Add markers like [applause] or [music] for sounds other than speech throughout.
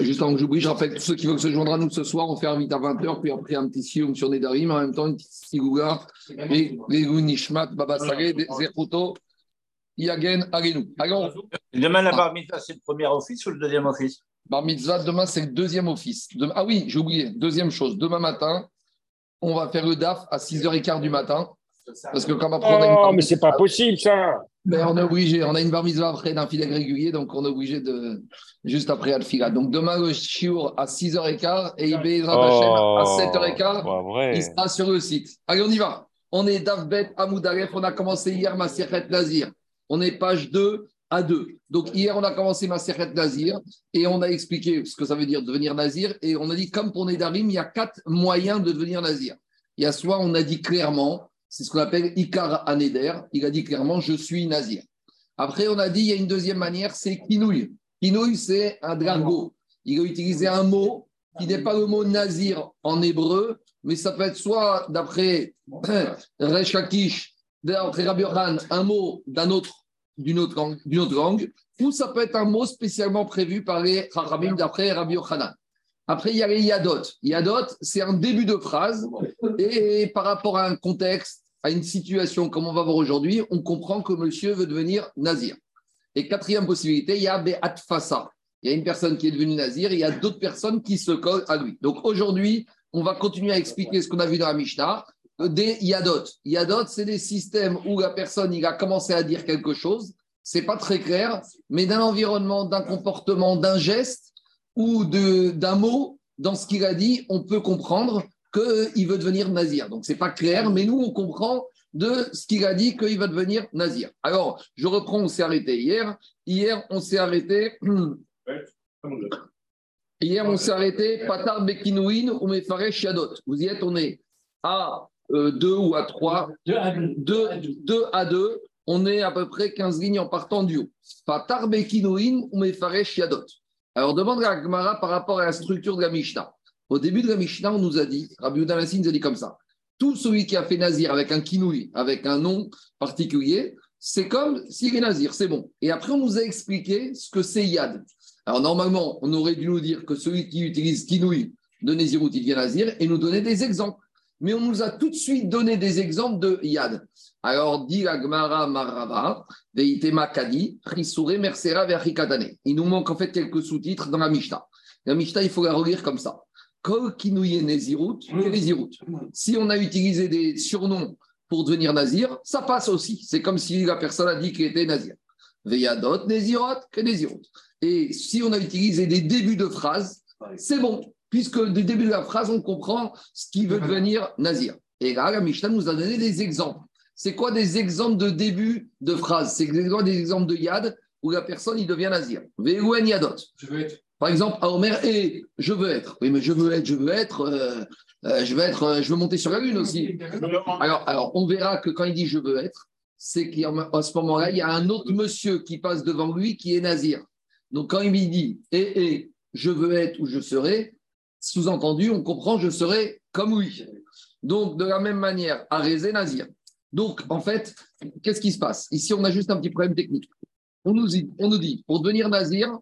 juste avant que j'oublie, je rappelle tous ceux qui veulent se joindre à nous ce soir, on fait un vite à 20h, puis après un petit sioum sur Nedarim, en même temps une petite sigouga, et Nishmat, Baba Saleh, Zeruto, Yagen, Agenu. Demain, la bar mitzvah, c'est le premier office ou le deuxième office? Bar mitzvah, demain, c'est le deuxième office. Ah oui, j'ai oublié, deuxième chose, demain matin, on va faire le DAF à 6h15 du matin. Parce que quand après, on Oh, mais c'est pas possible ça mais on est obligé, on a une bar après d'un fidèle régulier, donc on est obligé de juste après Alfila. Donc demain, le shiur à 6h15 et Ibé oh, à 7h15, il sera sur le site. Allez, on y va. On est Davbet Amoudalef, on a commencé hier ma Nazir. On est page 2 à 2. Donc hier, on a commencé ma Nazir et on a expliqué ce que ça veut dire devenir Nazir. Et on a dit, comme pour Nedarim, il y a quatre moyens de devenir Nazir. Il y a soit, on a dit clairement, c'est ce qu'on appelle Ikar Aneder. Il a dit clairement Je suis nazir. Après, on a dit il y a une deuxième manière, c'est Kinouï. Kinouï, c'est un drago. Il a utilisé un mot qui n'est pas le mot nazir en hébreu, mais ça peut être soit d'après [clears throat] Rechakish, d'après Rabbi un mot d'un autre, d'une autre, langue, ou ça peut être un mot spécialement prévu par les Chachamim d'après Rabbi Yochanan. Après, il y a les yadot. Yadot, c'est un début de phrase. Et par rapport à un contexte, à une situation comme on va voir aujourd'hui, on comprend que monsieur veut devenir nazir. Et quatrième possibilité, il y a Be'atfasa. Il y a une personne qui est devenue nazir il y a d'autres personnes qui se collent à lui. Donc aujourd'hui, on va continuer à expliquer ce qu'on a vu dans la Mishnah des yadot. Yadot, c'est des systèmes où la personne il a commencé à dire quelque chose, c'est pas très clair, mais d'un environnement, d'un comportement, d'un geste, ou d'un mot dans ce qu'il a dit, on peut comprendre qu'il veut devenir nazir. Donc, ce n'est pas clair, mais nous, on comprend de ce qu'il a dit qu'il va devenir nazir. Alors, je reprends, on s'est arrêté hier. Hier, on s'est arrêté. [clears throat] Hier, on s'est arrêté. Patar Bekinouin ou Mefare Shiadot. Vous y êtes, on est à 2 euh, ou à 3. 2 à 2. On est à peu près 15 lignes en partant du haut. Patar Bekinouin ou Mefare Shiadot. Alors, demande à Gmara par rapport à la structure de la Mishnah. Au début de la Mishnah, on nous a dit, Rabbi Udamassin nous a dit comme ça tout celui qui a fait nazir avec un kinouï, avec un nom particulier, c'est comme s'il est nazir, c'est bon. Et après, on nous a expliqué ce que c'est yad. Alors, normalement, on aurait dû nous dire que celui qui utilise kinouï de Nézirut, il vient nazir, et nous donner des exemples. Mais on nous a tout de suite donné des exemples de yad. Alors, dit Agmara Marava, Veitema Kadi, Risure Mersera Verikadane. Il nous manque en fait quelques sous-titres dans la Mishnah. La Mishnah, il faut la relire comme ça. Kol Kinouye Nezirut, Si on a utilisé des surnoms pour devenir nazir, ça passe aussi. C'est comme si la personne a dit qu'il était nazir. Veyadot Nezirot, que Nezirut. Et si on a utilisé des débuts de phrases, c'est bon, puisque du début de la phrase, on comprend ce qui veut devenir nazir. Et là, la Mishnah nous a donné des exemples. C'est quoi des exemples de début de phrase C'est quoi des exemples de yad où la personne il devient nazir Ve'ouen yadot. Je veux être. Par exemple, à Omer, et je veux être. Oui, mais je veux être, je veux être, euh, euh, je veux être, euh, je veux monter sur la lune aussi. Alors, alors, on verra que quand il dit je veux être, c'est qu'à ce moment-là, il y a un autre monsieur qui passe devant lui qui est nazir. Donc, quand il dit et, et je veux être ou je serai, sous-entendu, on comprend je serai comme lui. Donc, de la même manière, Arézé Nazir. Donc, en fait, qu'est-ce qui se passe? Ici, on a juste un petit problème technique. On nous dit, on nous dit pour devenir nazir,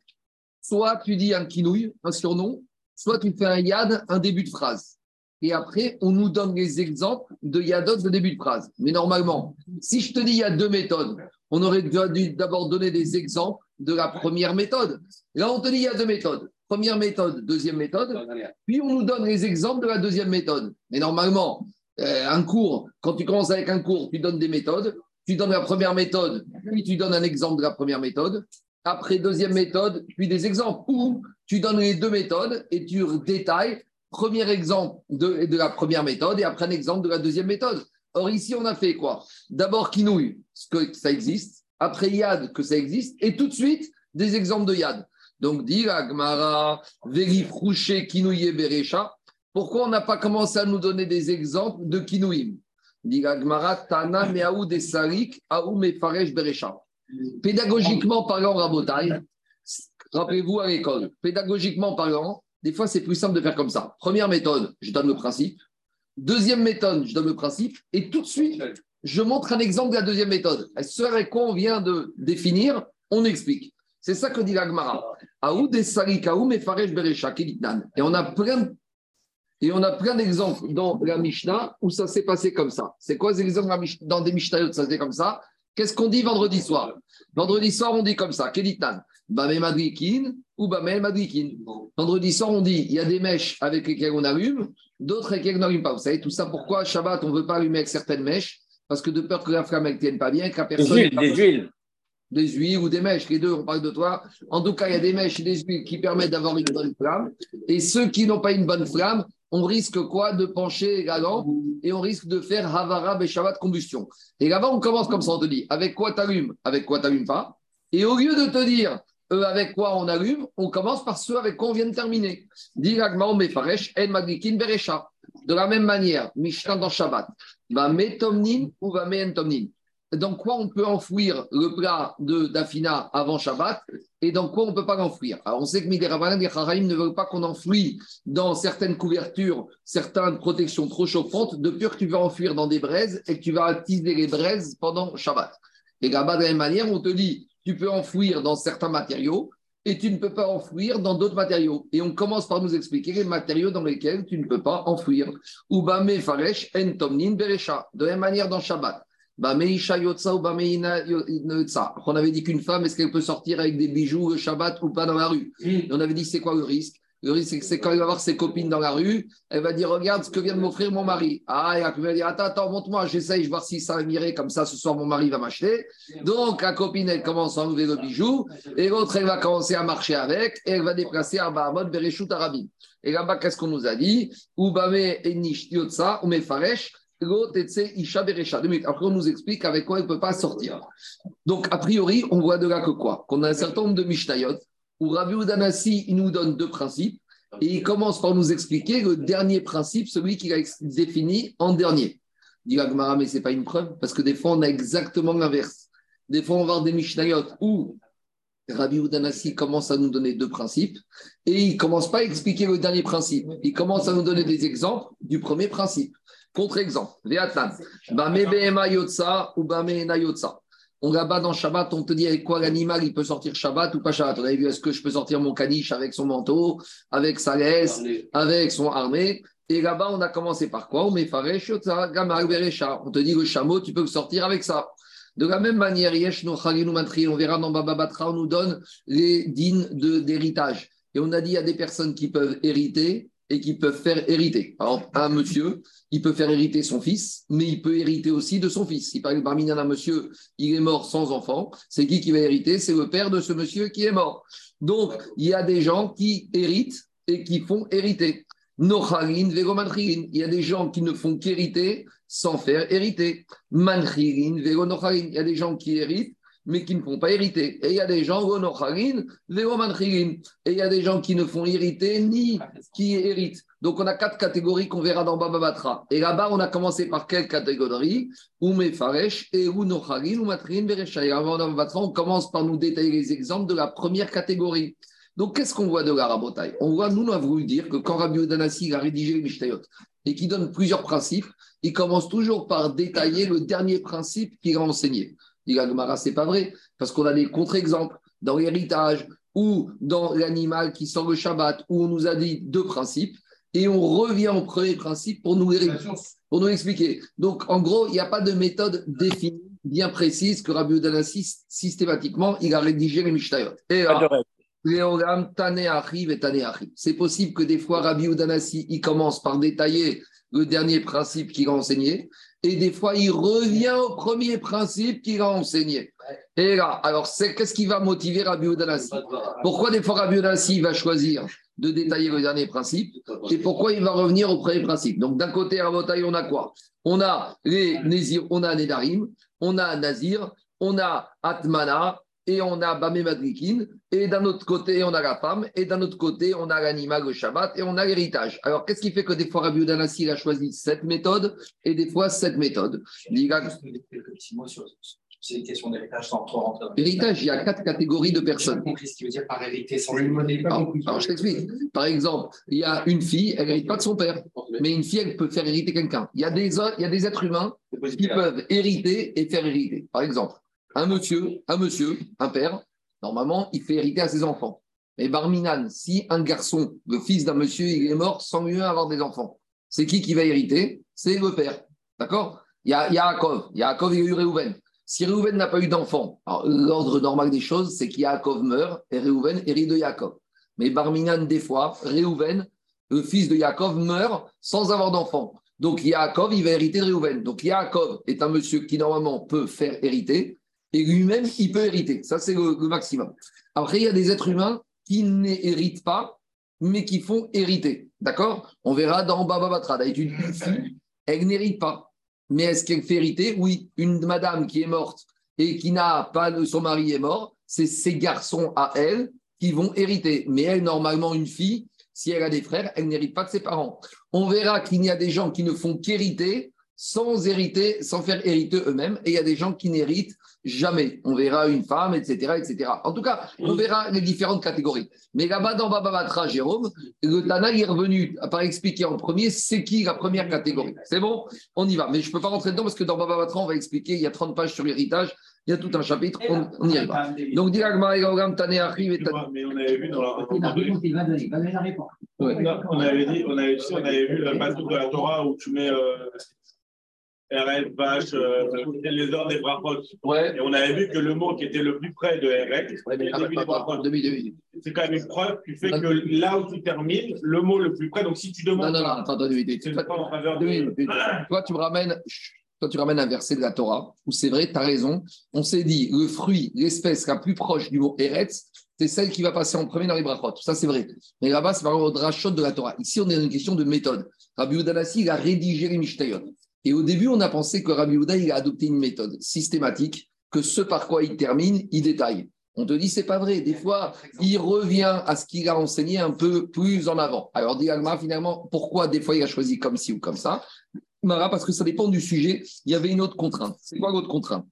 soit tu dis un kinouille, un surnom, soit tu fais un yad, un début de phrase. Et après, on nous donne les exemples de yadot de début de phrase. Mais normalement, si je te dis il y a deux méthodes, on aurait dû d'abord donner des exemples de la première méthode. Là, on te dit il y a deux méthodes. Première méthode, deuxième méthode. Puis on nous donne les exemples de la deuxième méthode. Mais normalement, un cours, quand tu commences avec un cours, tu donnes des méthodes, tu donnes la première méthode, puis tu donnes un exemple de la première méthode, après deuxième méthode, puis des exemples, ou tu donnes les deux méthodes et tu détailles. Premier exemple de, de la première méthode et après un exemple de la deuxième méthode. Or ici, on a fait quoi? D'abord Kinouille, ce que ça existe, après Yad, que ça existe, et tout de suite des exemples de Yad. Donc, dit Agmara, Verifrouché, Kinouye, Berecha, pourquoi on n'a pas commencé à nous donner des exemples de kinouim Pédagogiquement parlant, Rabotai, rappelez-vous à l'école, pédagogiquement parlant, des fois c'est plus simple de faire comme ça. Première méthode, je donne le principe. Deuxième méthode, je donne le principe. Et tout de suite, je montre un exemple de la deuxième méthode. Ce avec quoi on vient de définir, on explique. C'est ça que dit l'Agmara. Et on a plein et on a plein d'exemples dans la Mishnah où ça s'est passé comme ça. C'est quoi ces exemples dans des Mishnayot ça s'est comme ça? Qu'est-ce qu'on dit vendredi soir? Vendredi soir, on dit comme ça, Keditan, Bame Madrikin ou Bame Madrikin. Vendredi soir, on dit il y a des mèches avec lesquelles on allume, d'autres avec lesquelles on n'allume pas. Vous savez, tout ça pourquoi Shabbat, on ne veut pas allumer avec certaines mèches? Parce que de peur que la flamme ne tienne pas bien, que la personne. Des huiles, des huiles. Des huiles ou des mèches, les deux, on parle de toi. En tout cas, il y a des mèches et des huiles qui permettent d'avoir une bonne flamme. Et ceux qui n'ont pas une bonne flamme, on risque quoi De pencher la lampe et on risque de faire Havara Shabbat combustion. Et là-bas, on commence comme ça, on te dit avec quoi tu allumes, avec quoi tu n'allumes pas? Et au lieu de te dire euh, avec quoi on allume, on commence par ceux avec quoi on vient de terminer. De la même manière, Mishnah dans Shabbat, va metomnin ou va entomnin dans quoi on peut enfouir le plat de d'Afina avant Shabbat et dans quoi on ne peut pas l'enfouir. Alors on sait que Midirabanan et Charaïm ne veulent pas qu'on enfouit dans certaines couvertures, certaines protections trop chauffantes, de peur que tu vas enfouir dans des braises et que tu vas attiser les braises pendant Shabbat. Et là-bas, de la même manière, on te dit, tu peux enfouir dans certains matériaux et tu ne peux pas enfouir dans d'autres matériaux. Et on commence par nous expliquer les matériaux dans lesquels tu ne peux pas enfouir. Ubame faresh en tomnin berecha. De la même manière dans Shabbat. On avait dit qu'une femme, est-ce qu'elle peut sortir avec des bijoux le Shabbat ou pas dans la rue On avait dit c'est quoi le risque? Le risque, c'est quand elle va voir ses copines dans la rue, elle va dire Regarde ce que vient de m'offrir mon mari. Ah, et elle va dire Attends, attends, montre-moi, j'essaye, je vais voir si ça va comme ça, ce soir mon mari va m'acheter. Donc la copine, elle commence à enlever le bijou, et l'autre, elle va commencer à marcher avec, et elle va déplacer à Bahamot, Bereshut Arabim. Et là-bas, qu'est-ce qu'on nous a dit? Ubame Enish Yotsa, Umefaresh. Après, on nous explique avec quoi il ne peut pas sortir. Donc, a priori, on voit de là que quoi? Qu'on a un certain nombre de Mishnayot où Rabbi Udanassi il nous donne deux principes et il commence par nous expliquer le dernier principe, celui qu'il a défini en dernier. Dit Gmara, mais ce n'est pas une preuve parce que des fois, on a exactement l'inverse. Des fois, on va voir des Mishnayot où Rabbi Udanassi commence à nous donner deux principes et il commence pas à expliquer le dernier principe. Il commence à nous donner des exemples du premier principe. Contre-exemple, On là-bas dans Shabbat, on te dit avec quoi l'animal il peut sortir Shabbat ou pas Shabbat? On a vu est-ce que je peux sortir mon caniche avec son manteau, avec sa laisse, avec son armée? Et là-bas, on a commencé par quoi? On te dit le chameau, tu peux le sortir avec ça. De la même manière, on verra dans Baba Batra, on nous donne les dînes d'héritage. Et on a dit à des personnes qui peuvent hériter et qui peuvent faire hériter. Alors, un monsieur, il peut faire hériter son fils, mais il peut hériter aussi de son fils. Si par exemple, parmi un monsieur, il est mort sans enfant, c'est qui qui va hériter? C'est le père de ce monsieur qui est mort. Donc, il y a des gens qui héritent et qui font hériter. Il y a des gens qui ne font qu'hériter sans faire hériter. Il y a des gens qui héritent mais qui ne font pas hériter. Et il y a des gens, et il y a des gens qui ne font hériter ni qui héritent. Donc on a quatre catégories qu'on verra dans Baba Batra. Et là-bas, on a commencé par quelle catégorie? Oume Faresh et Unocharin ou Matrin Berecha. Et avant Baba on commence par nous détailler les exemples de la première catégorie. Donc qu'est-ce qu'on voit de la rabotaille On voit, nous, on a voulu dire que quand Rabbi Udanassi a rédigé les Mishtayot et qui donne plusieurs principes, il commence toujours par détailler le dernier principe qu'il a enseigné. Dit ce c'est pas vrai, parce qu'on a des contre-exemples dans l'héritage ou dans l'animal qui sort le Shabbat, où on nous a dit deux principes, et on revient au premier principe pour nous, pour nous expliquer. Donc, en gros, il n'y a pas de méthode définie, bien précise, que Rabbi Udanassi, systématiquement, il a rédigé les Mishnayot. Et c'est possible que des fois, Rabbi Udanassi, il commence par détailler le dernier principe qu'il a enseigné, et des fois, il revient au premier principe qu'il a enseigné. Et là, alors, qu'est-ce qui va motiver Rabbi Udanassi Pourquoi des fois Rabbi Udanassi va choisir de détailler le dernier principe et pourquoi il va revenir au premier principe Donc, d'un côté, à Motaï, on a quoi On a les Nézir, on a Nedarim, on a Nazir, on a Atmana, et on a Bamé Madrikin, et d'un autre côté, on a la femme, et d'un autre côté, on a l'animal, le Shabbat, et on a l'héritage. Alors, qu'est-ce qui fait que des fois, Rabbi Udanassi a choisi cette méthode, et des fois, cette méthode? C'est une question d'héritage sans trop rentrer L'héritage, il y a quatre catégories de personnes. compris ce qui veut dire par hériter sans alors, alors, je t'explique. Par exemple, il y a une fille, elle n'hérite pas de son père, mais une fille, elle peut faire hériter quelqu'un. Il, y a des, il y a des êtres humains qui peuvent hériter et faire hériter. Par exemple, un monsieur, un monsieur, un père, normalement, il fait hériter à ses enfants. Mais Barminan, si un garçon, le fils d'un monsieur, il est mort sans lui avoir des enfants, c'est qui qui va hériter? C'est le père. D'accord? Il y a Yaakov. Yaakov, il y a eu Réhouven. Si Réhouven n'a pas eu d'enfant, l'ordre normal des choses, c'est qu'Yaakov meurt et Réhouven hérite de Yaakov. Mais Barminan, des fois, Réhouven, le fils de Yaakov, meurt sans avoir d'enfant. Donc Yaakov, il va hériter de Réhouven. Donc Yaakov est un monsieur qui normalement peut faire hériter et lui-même, il peut hériter. Ça, c'est le, maximum. Après, il y a des êtres humains qui n'héritent pas, mais qui font hériter. D'accord? On verra dans Baba Batra. Une fille, elle n'hérite pas. Mais est-ce qu'elle fait hériter? Oui. Une madame qui est morte et qui n'a pas, son mari est mort, c'est ses garçons à elle qui vont hériter. Mais elle, normalement, une fille, si elle a des frères, elle n'hérite pas de ses parents. On verra qu'il y a des gens qui ne font qu'hériter sans hériter, sans faire hériter eux-mêmes, et il y a des gens qui n'héritent jamais. On verra une femme, etc., etc. En tout cas, on verra les différentes catégories. Mais là-bas, dans Baba Batra, Jérôme, le Tana est revenu par expliquer en premier c'est qui la première catégorie. C'est bon? On y va. Mais je ne peux pas rentrer dedans parce que dans Baba Batra, on va expliquer, il y a 30 pages sur l'héritage, il y a tout un chapitre, on, on y arrive. Donc, Mais on avait vu dans la. On avait dit, on avait, on avait vu le passage de la Torah où tu mets. Euh, RF, vache, euh, les ordres des brachot. Ouais. Et on avait vu que le mot qui était le plus près de ouais, c'est quand même une preuve qui fait que là où tu termines, le mot le plus près, donc si tu demandes. Non, non, non, attends, attends, Toi, tu me ramènes. Toi, tu ramènes un verset de la Torah où c'est vrai, tu as raison. On s'est dit, le fruit, l'espèce la plus proche du mot Eretz, c'est celle qui va passer en premier dans les brachot. Ça, c'est vrai. Mais là-bas, c'est par rapport au drachot de la Torah. Ici, on est dans une question de méthode. Rabbi Udanassi, il a rédigé les Mishtayot. Et au début, on a pensé que Rabbi Houda, il a adopté une méthode systématique, que ce par quoi il termine, il détaille. On te dit, c'est pas vrai. Des fois, il revient à ce qu'il a enseigné un peu plus en avant. Alors, dit finalement, pourquoi des fois il a choisi comme ci ou comme ça? Mara, parce que ça dépend du sujet. Il y avait une autre contrainte. C'est quoi l'autre contrainte?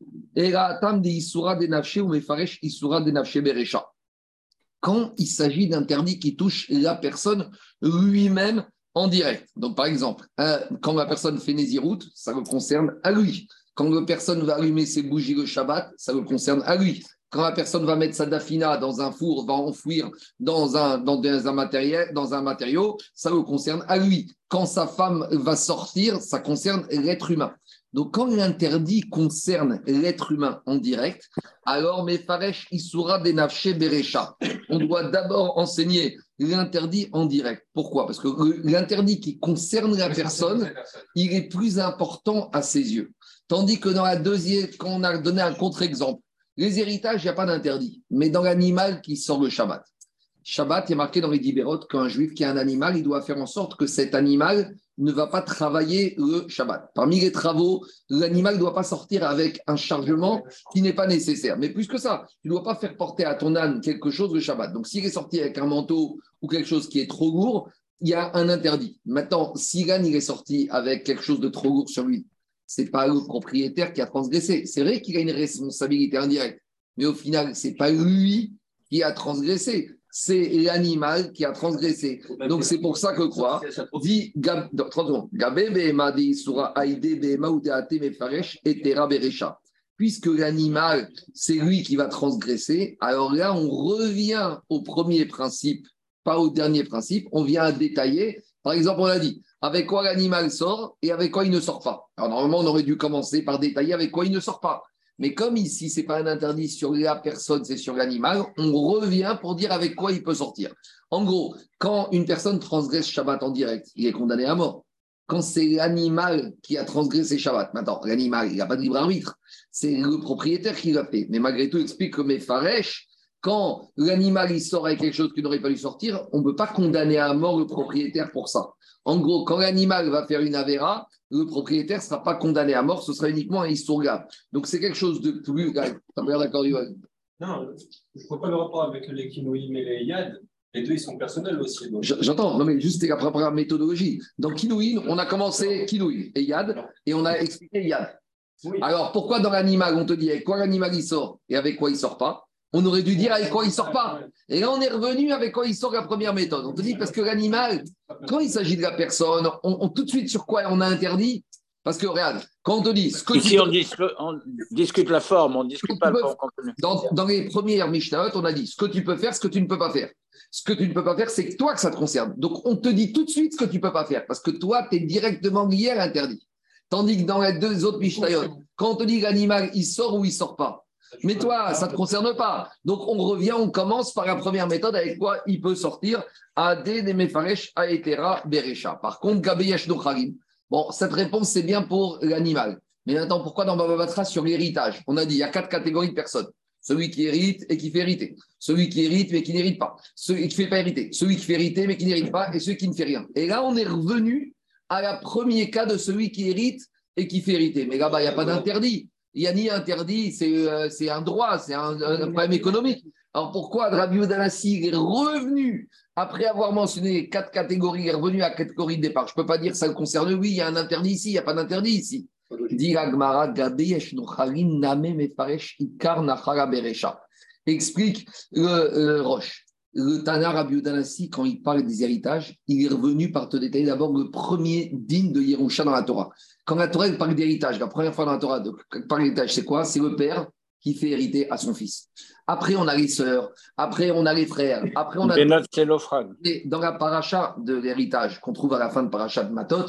Quand il s'agit d'interdits qui touchent la personne lui-même en direct. Donc, par exemple, quand la personne fait Nézirout, ça le concerne à lui. Quand la personne va allumer ses bougies le Shabbat, ça le concerne à lui. Quand la personne va mettre sa dafina dans un four, va enfouir dans un, matériau, ça le concerne à lui. Quand sa femme va sortir, ça concerne l'être humain. Donc, quand l'interdit concerne l'être humain en direct, alors Mefaresh Isura Denafche Berecha. On doit d'abord enseigner l'interdit en direct. Pourquoi? Parce que l'interdit qui concerne la personne, il est plus important à ses yeux. Tandis que dans la deuxième, quand on a donné un contre-exemple, les héritages, il n'y a pas d'interdit. Mais dans l'animal qui sort le Shabbat. Shabbat, est marqué dans les Dibérot qu'un juif qui a un animal, il doit faire en sorte que cet animal ne va pas travailler le Shabbat. Parmi les travaux, l'animal ne doit pas sortir avec un chargement qui n'est pas nécessaire. Mais plus que ça, tu ne dois pas faire porter à ton âne quelque chose le Shabbat. Donc s'il est sorti avec un manteau ou quelque chose qui est trop lourd, il y a un interdit. Maintenant, si l'âne est sorti avec quelque chose de trop lourd sur lui, ce n'est pas le propriétaire qui a transgressé. C'est vrai qu'il a une responsabilité indirecte, mais au final, ce n'est pas lui qui a transgressé c'est l'animal qui a transgressé. Donc c'est pour ça que quoi Dit Puisque l'animal, c'est lui qui va transgresser, alors là, on revient au premier principe, pas au dernier principe. On vient à détailler. Par exemple, on a dit avec quoi l'animal sort et avec quoi il ne sort pas. Alors normalement, on aurait dû commencer par détailler avec quoi il ne sort pas. Mais comme ici, ce n'est pas un interdit sur la personne, c'est sur l'animal, on revient pour dire avec quoi il peut sortir. En gros, quand une personne transgresse Shabbat en direct, il est condamné à mort. Quand c'est l'animal qui a transgressé Shabbat, maintenant, l'animal, il n'a pas de libre arbitre, c'est le propriétaire qui l'a fait. Mais malgré tout, il explique que mes Faresh, quand l'animal il sort avec quelque chose qui n'aurait pas dû sortir, on ne peut pas condamner à mort le propriétaire pour ça. En gros, quand l'animal va faire une avéra, le propriétaire ne sera pas condamné à mort, ce sera uniquement un histoire. Donc c'est quelque chose de plus. Tu as d'accord, Non, je ne vois pas le rapport avec les Kinouim et les Yad. Les deux, ils sont personnels aussi. J'entends, non, mais juste la méthodologie. Dans Kinouin, on a commencé Kinouin et Yad, et on a expliqué Yad. Alors pourquoi dans l'animal, on te dit avec quoi l'animal il sort et avec quoi il ne sort pas? On aurait dû dire avec quoi il sort pas. Et là, on est revenu avec quoi il sort la première méthode. On te dit parce que l'animal, quand il s'agit de la personne, on, tout de suite sur quoi on a interdit? Parce que regarde, quand on te dit. Ici, on, discute, la forme, on ne discute pas le Dans, dans, les premières Mishnahot, on a dit ce que tu peux faire, ce que tu ne peux pas faire. Ce que tu ne peux pas faire, c'est que toi que ça te concerne. Donc, on te dit tout de suite ce que tu ne peux pas faire, parce que toi, tu es directement lié à l'interdit. Tandis que dans les deux autres Mishnayot, quand on te dit l'animal, il sort ou il sort pas, mais toi, ça ne te concerne pas. Donc, on revient, on commence par la première méthode avec quoi il peut sortir? Ade Mefaresh Aetera Berecha. Par contre, Gabeyesh Nocharim. Bon, cette réponse, c'est bien pour l'animal. Mais maintenant, pourquoi dans Baba Batra sur l'héritage? On a dit il y a quatre catégories de personnes. Celui qui hérite et qui fait hériter. Celui qui hérite mais qui n'hérite pas. Celui qui ne fait pas hériter. Celui qui fait hériter mais qui n'hérite pas. Et celui qui ne fait rien. Et là, on est revenu à la premier cas de celui qui hérite et qui fait hériter. Mais là-bas, il n'y a pas d'interdit. Il n'y a ni interdit, c'est euh, un droit, c'est un, problème économique. Alors pourquoi Rabbi Odanassi est revenu, après avoir mentionné quatre catégories, est revenu à la catégorie de départ? Je ne peux pas dire que ça le concerne, oui, il y a un interdit ici, il n'y a pas d'interdit ici. Explique le, Roche. Le Tana Rabbi quand il parle des héritages, il est revenu par te détailler d'abord le premier digne de Yerusha dans la Torah. Quand la Torah parle d'héritage, la première fois dans la Torah, de, parle d'héritage, c'est quoi? C'est le père qui fait hériter à son fils. Après, on a les sœurs, après, on a les frères, après, on a. Et dans la paracha de l'héritage qu'on trouve à la fin de paracha de Matot,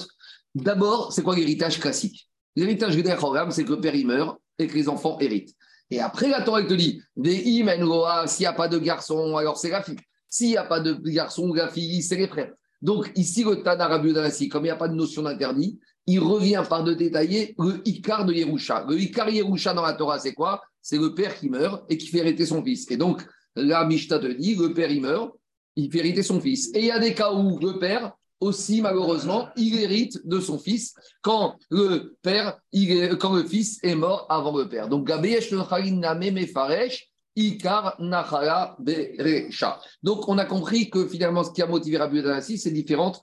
d'abord, c'est quoi l'héritage classique? L'héritage de c'est que le père il meurt et que les enfants héritent. Et après, la Torah te dit s'il n'y a pas de garçon, alors c'est la fille. S'il n'y a pas de garçon ou la fille, c'est les frères. Donc, ici, le Tana Rabbi comme il n'y a pas de notion d'interdit, il revient par de détailler le Icar de Yerusha. Le Icar Yerusha dans la Torah, c'est quoi? C'est le père qui meurt et qui fait hériter son fils. Et donc, la Mishnah te dit, le père, il meurt, il fait hériter son fils. Et il y a des cas où le père, aussi, malheureusement, il hérite de son fils quand le père, quand le fils est mort avant le père. Donc. Donc, on a compris que finalement, ce qui a motivé Rabbi Danassi, c'est différentes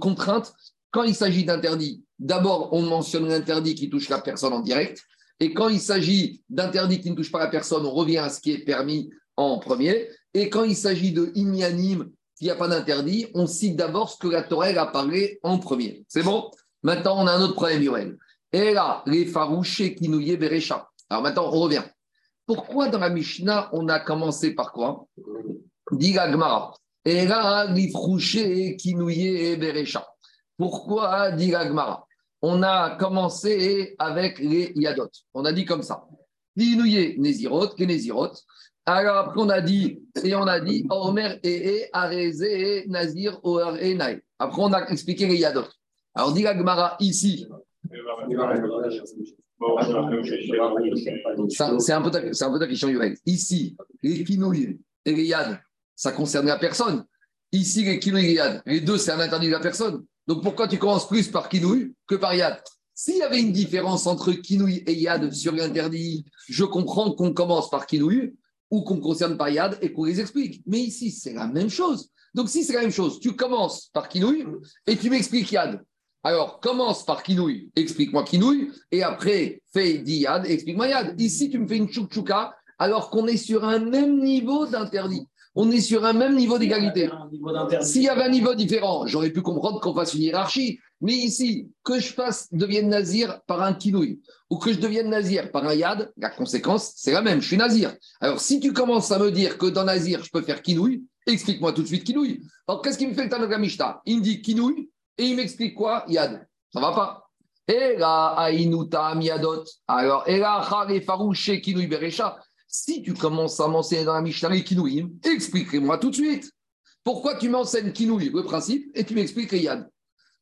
contraintes. Quand il s'agit d'interdit, D'abord, on mentionne l'interdit qui touche la personne en direct. Et quand il s'agit d'interdit qui ne touche pas la personne, on revient à ce qui est permis en premier. Et quand il s'agit de inanime, qui n'y a pas d'interdit, on cite d'abord ce que la Torah a parlé en premier. C'est bon? Maintenant, on a un autre problème, Yoel. Et là, les farouchés qui nous. Alors maintenant, on revient. Pourquoi dans la Mishnah, on a commencé par quoi? Dit Gmara. Et là, les farouchés qui nous Berecha. Pourquoi dit Gmara on a commencé avec les Yadot? On a dit comme ça. L'inouye Nézirot. Alors après, on a dit, et on a dit, Omer et Arezé, Nazir, Oar et Naï. Après, on a expliqué les Yadot. Alors, dit la Gemara ici. C'est un, peu ta, question, Yoel. Ici, les Kinouye et les Yad, ça concerne la personne. Ici, les Kinouye et les Yad, les deux, c'est un interdit de la personne. Donc pourquoi tu commences plus par Kinouï que par Yad? S'il y avait une différence entre Kinouï et Yad sur l'interdit, je comprends qu'on commence par Kinouï ou qu'on concerne par Yad et qu'on les explique. Mais ici, c'est la même chose. Donc si c'est la même chose, tu commences par Kinouï et tu m'expliques Yad. Alors, commence par Kinouï, explique-moi Kinouï, et après, fais Yad, explique-moi Yad. Ici, tu me fais une chouchouka alors qu'on est sur un même niveau d'interdit on est sur un même niveau d'égalité. S'il y avait un niveau différent, j'aurais pu comprendre qu'on fasse une hiérarchie. Mais ici, que je fasse devienne nazir par un kinouï ou que je devienne nazir par un yad, la conséquence, c'est la même. Je suis nazir. Alors, si tu commences à me dire que dans nazir, je peux faire kinouï, explique-moi tout de suite kinouï. Alors, qu'est-ce qui me fait le Tanagamishta Il me dit kinouï et il m'explique quoi? Yad. Ça va pas. Et là, Ainuta Miadot. Alors, et là, Farouché Kinouï Berecha. Si tu commences à m'enseigner dans la Mishnah les Kinouïm, explique-moi tout de suite. Pourquoi tu m'enseignes Kinouï, le principe, et tu m'expliques Yad?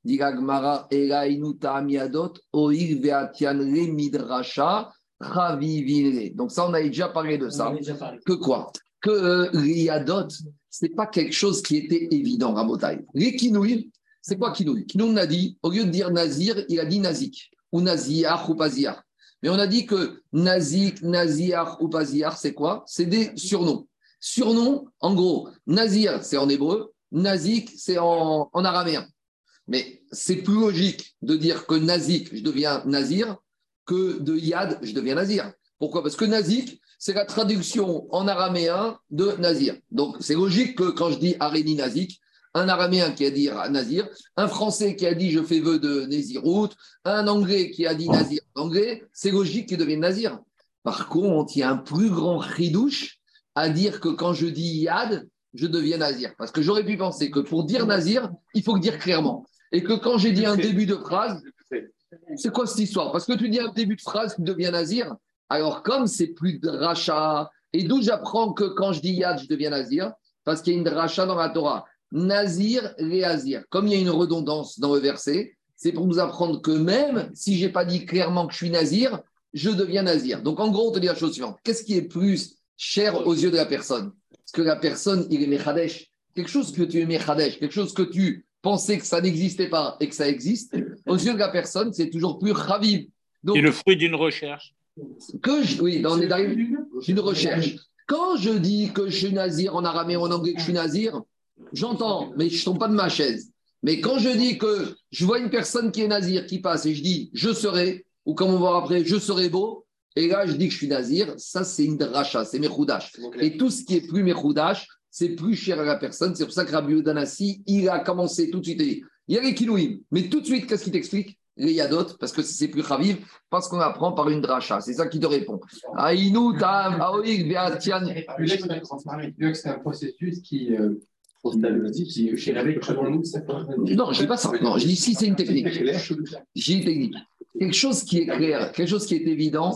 Donc ça, on a déjà parlé de ça. Que quoi? Que euh, ce n'est pas quelque chose qui était évident, Rabotai. Les c'est quoi Kinouï Kinouï a dit, au lieu de dire Nazir, il a dit Nazik, ou Naziar, ou Paziar. Mais on a dit que Nazik, Nazir ou Paziar, c'est quoi? C'est des surnoms. Surnoms, en gros, Nazir, c'est en hébreu, Nazik, c'est en, araméen. Mais c'est plus logique de dire que Nazik, je deviens Nazir, que de Yad, je deviens Nazir. Pourquoi? Parce que Nazik, c'est la traduction en araméen de Nazir. Donc c'est logique que quand je dis Aréni Nazik, un araméen qui a dit Nazir, un français qui a dit je fais vœu de Néziroute, un anglais qui a dit Nazir anglais, c'est logique qu'il devienne Nazir. Par contre, il y a un plus grand ridouche à dire que quand je dis Yad, je deviens nazir. Parce que j'aurais pu penser que pour dire nazir, il faut le dire clairement. Et que quand j'ai dit un début de phrase, c'est quoi cette histoire? Parce que tu dis un début de phrase, tu deviens nazir. Alors, comme c'est plus de rachat, et d'où j'apprends que quand je dis yad, je deviens nazir? Parce qu'il y a une rachat dans la Torah. Nazir, réazir. Comme il y a une redondance dans le verset, c'est pour nous apprendre que même si je n'ai pas dit clairement que je suis nazir, je deviens nazir. Donc, en gros, on te dit la chose suivante. Qu'est-ce qui est plus cher aux yeux de la personne? Parce que la personne, il est Mechadesh. Quelque chose que tu es Mechadesh, quelque chose que tu pensais que ça n'existait pas et que ça existe, aux yeux de la personne, c'est toujours plus raviv. C'est le fruit d'une recherche? Que je, oui, on est arrivé d'une recherche. Quand je dis que je suis nazir en araméen, en anglais, que je suis nazir, j'entends, mais je ne tombe pas de ma chaise. Mais quand je dis que je vois une personne qui est nazir qui passe et je dis je serai, ou comme on va voir après, je serai beau, et là je dis que je suis nazir, ça c'est une dracha, c'est mechoudash. Et tout ce qui est plus mechoudash, c'est plus cher à la personne. C'est pour ça que Rabbi Udanassi, il a commencé tout de suite. Il y a les kinouim, mais tout de suite, qu'est-ce qu'il t'explique? Les yadot, parce que c'est plus raviv, parce qu'on apprend par une dracha. C'est ça qui te répond. Aïnou, tam, aoïk, beatian. C'est un processus qui. Euh, non, je dis pas ça. Non, je dis si c'est une technique. [laughs] J'ai une technique. Quelque chose qui est clair, quelque chose qui est évident.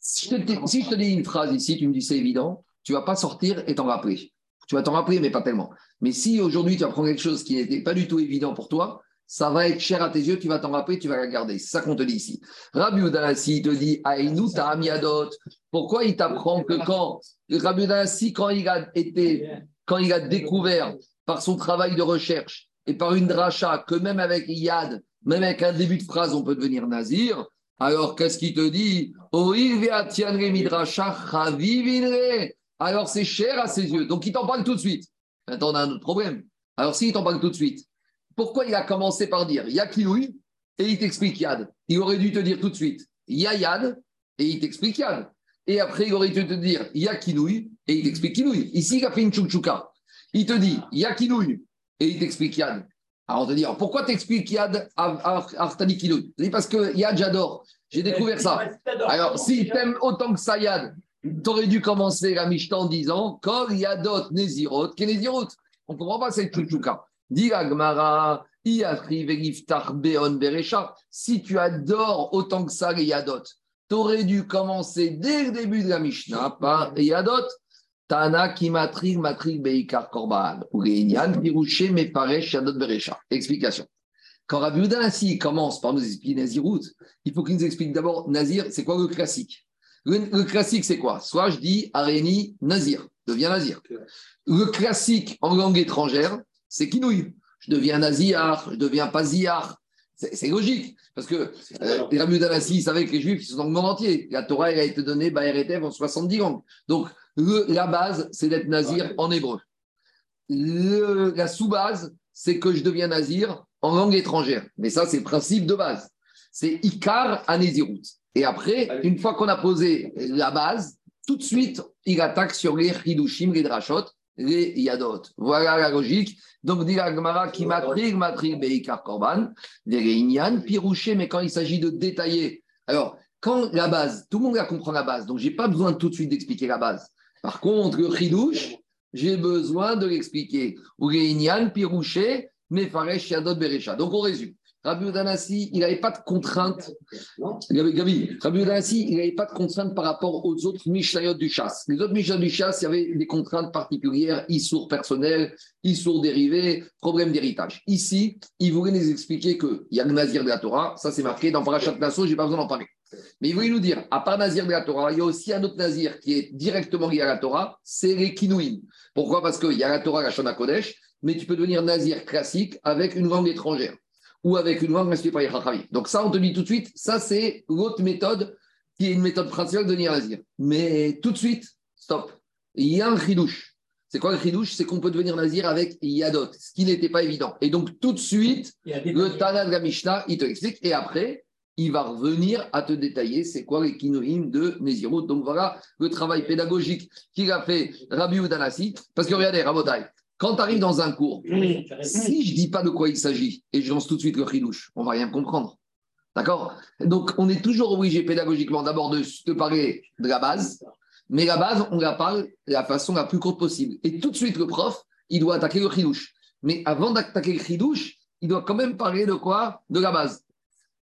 Si je te, si je te dis une phrase ici, tu me dis c'est évident, tu vas pas sortir et t'en rappeler. Tu vas t'en rappeler, mais pas tellement. Mais si aujourd'hui tu apprends quelque chose qui n'était pas du tout évident pour toi, ça va être cher à tes yeux, tu vas t'en rappeler, tu vas la garder. C'est ça qu'on te dit ici. Rabbi Udanassi te dit Aïnou Amiadot. Pourquoi il t'apprend que quand Rabbi Udanassi, quand il a été, quand il a découvert par son travail de recherche et par une dracha que même avec Yad, même avec un début de phrase, on peut devenir nazir, alors qu'est-ce qu'il te dit? Alors c'est cher à ses yeux. Donc il t'en parle tout de suite. Maintenant, on a un autre problème. Alors s'il t'en parle tout de suite, pourquoi il a commencé par dire Yakiloui et il t'explique Yad Il aurait dû te dire tout de suite Yad et il t'explique Yad. Et après, il aurait dû te dire Yakinouï et il t'explique Kinouï. Ici, il a fait une chouchouka. Il te dit Yakinouï et il t'explique Yad. Alors on te dit pourquoi t'expliques Yad Artani Kinouï Parce que Yad, j'adore. J'ai découvert ça. Alors, si t'aimes autant que ça Yad, tu aurais dû commencer la Mishnah en disant Kol Yadot Nezirot, Kenezirot. On ne comprend pas cette chouchouka. Dit Agmara, si tu adores autant que ça les Yadot, tu aurais dû commencer dès le début de la Mishnah par Yadot. Tana qui matrig matrig beikar korban. Yadot berecha. Explication. Quand Rabbi Udanassi commence par nous expliquer Nazirut, il faut qu'il nous explique d'abord Nazir, c'est quoi le classique? Le, classique, c'est quoi? Soit je dis Areni Nazir, deviens Nazir. Le classique en langue étrangère, c'est Kinouï. Je deviens Nazir, je deviens pas C'est logique, parce que euh, les Rabbi Danassi savaient que les Juifs sont dans le monde entier. La Torah elle a été donnée par RTF en 70 langues. Donc, la base, c'est d'être Nazir en hébreu. la sous-base, c'est que je deviens Nazir en langue étrangère. Mais ça, c'est le principe de base. C'est Ikar à Et après, une fois qu'on a posé la base, tout de suite, il attaque sur les Hidushim, les Drashot, les Yadot. Voilà la logique. Donc, dit la qui matrig, matrig, beikar korban, Inyan, pirouché, mais quand il s'agit de détailler. Alors, quand la base, tout le monde la comprend la base, donc je n'ai pas besoin tout de suite d'expliquer la base. Par contre, le Chidouche, j'ai besoin de l'expliquer. Ou les Inyan, pirouché, mais faresh, Yadot, Berecha. Donc, on résume. Rabbi Udanassi, il n'avait pas de contrainte. Gabi, Rabbi Udanassi, il n'avait pas de contrainte par rapport aux autres Mishnayot du chasse. Les autres Mishnayot du chasse, il y avait des contraintes particulières, issour personnel, issour dérivé, problème d'héritage. Ici, il voulait nous expliquer qu'il y a le Nazir de la Torah, ça c'est marqué dans Parashat Nassau, je n'ai pas besoin d'en parler. Mais il voulait nous dire, à part Nazir de la Torah, il y a aussi un autre Nazir qui est directement lié à la Torah, c'est les Kinouim. Pourquoi? Parce qu'il y a la Torah, la Shana Kodesh, mais tu peux devenir Nazir classique avec une langue étrangère ou avec une langue inspirée par les Donc ça, on te dit tout de suite, ça c'est l'autre méthode qui est une méthode principale de devenir nazir. Mais tout de suite, stop. Il y a un chidouche. C'est quoi le chidouche? C'est qu'on peut devenir nazir avec yadot, ce qui n'était pas évident. Et donc tout de suite, le Tana de la Mishnah, il te l'explique. Et après, il va revenir à te détailler c'est quoi les kinoïm de Nézirut. Donc voilà le travail pédagogique qu'il a fait Rabbi Udanasi. Parce que regardez, Rabotai, quand tu arrives dans un cours, si je ne dis pas de quoi il s'agit et je lance tout de suite le chidouche, on ne va rien comprendre. D'accord? Donc, on est toujours obligé pédagogiquement d'abord de te parler de la base. Mais la base, on la parle de la façon la plus courte possible. Et tout de suite, le prof, il doit attaquer le chidouche. Mais avant d'attaquer le chidouche, il doit quand même parler de quoi? De la base.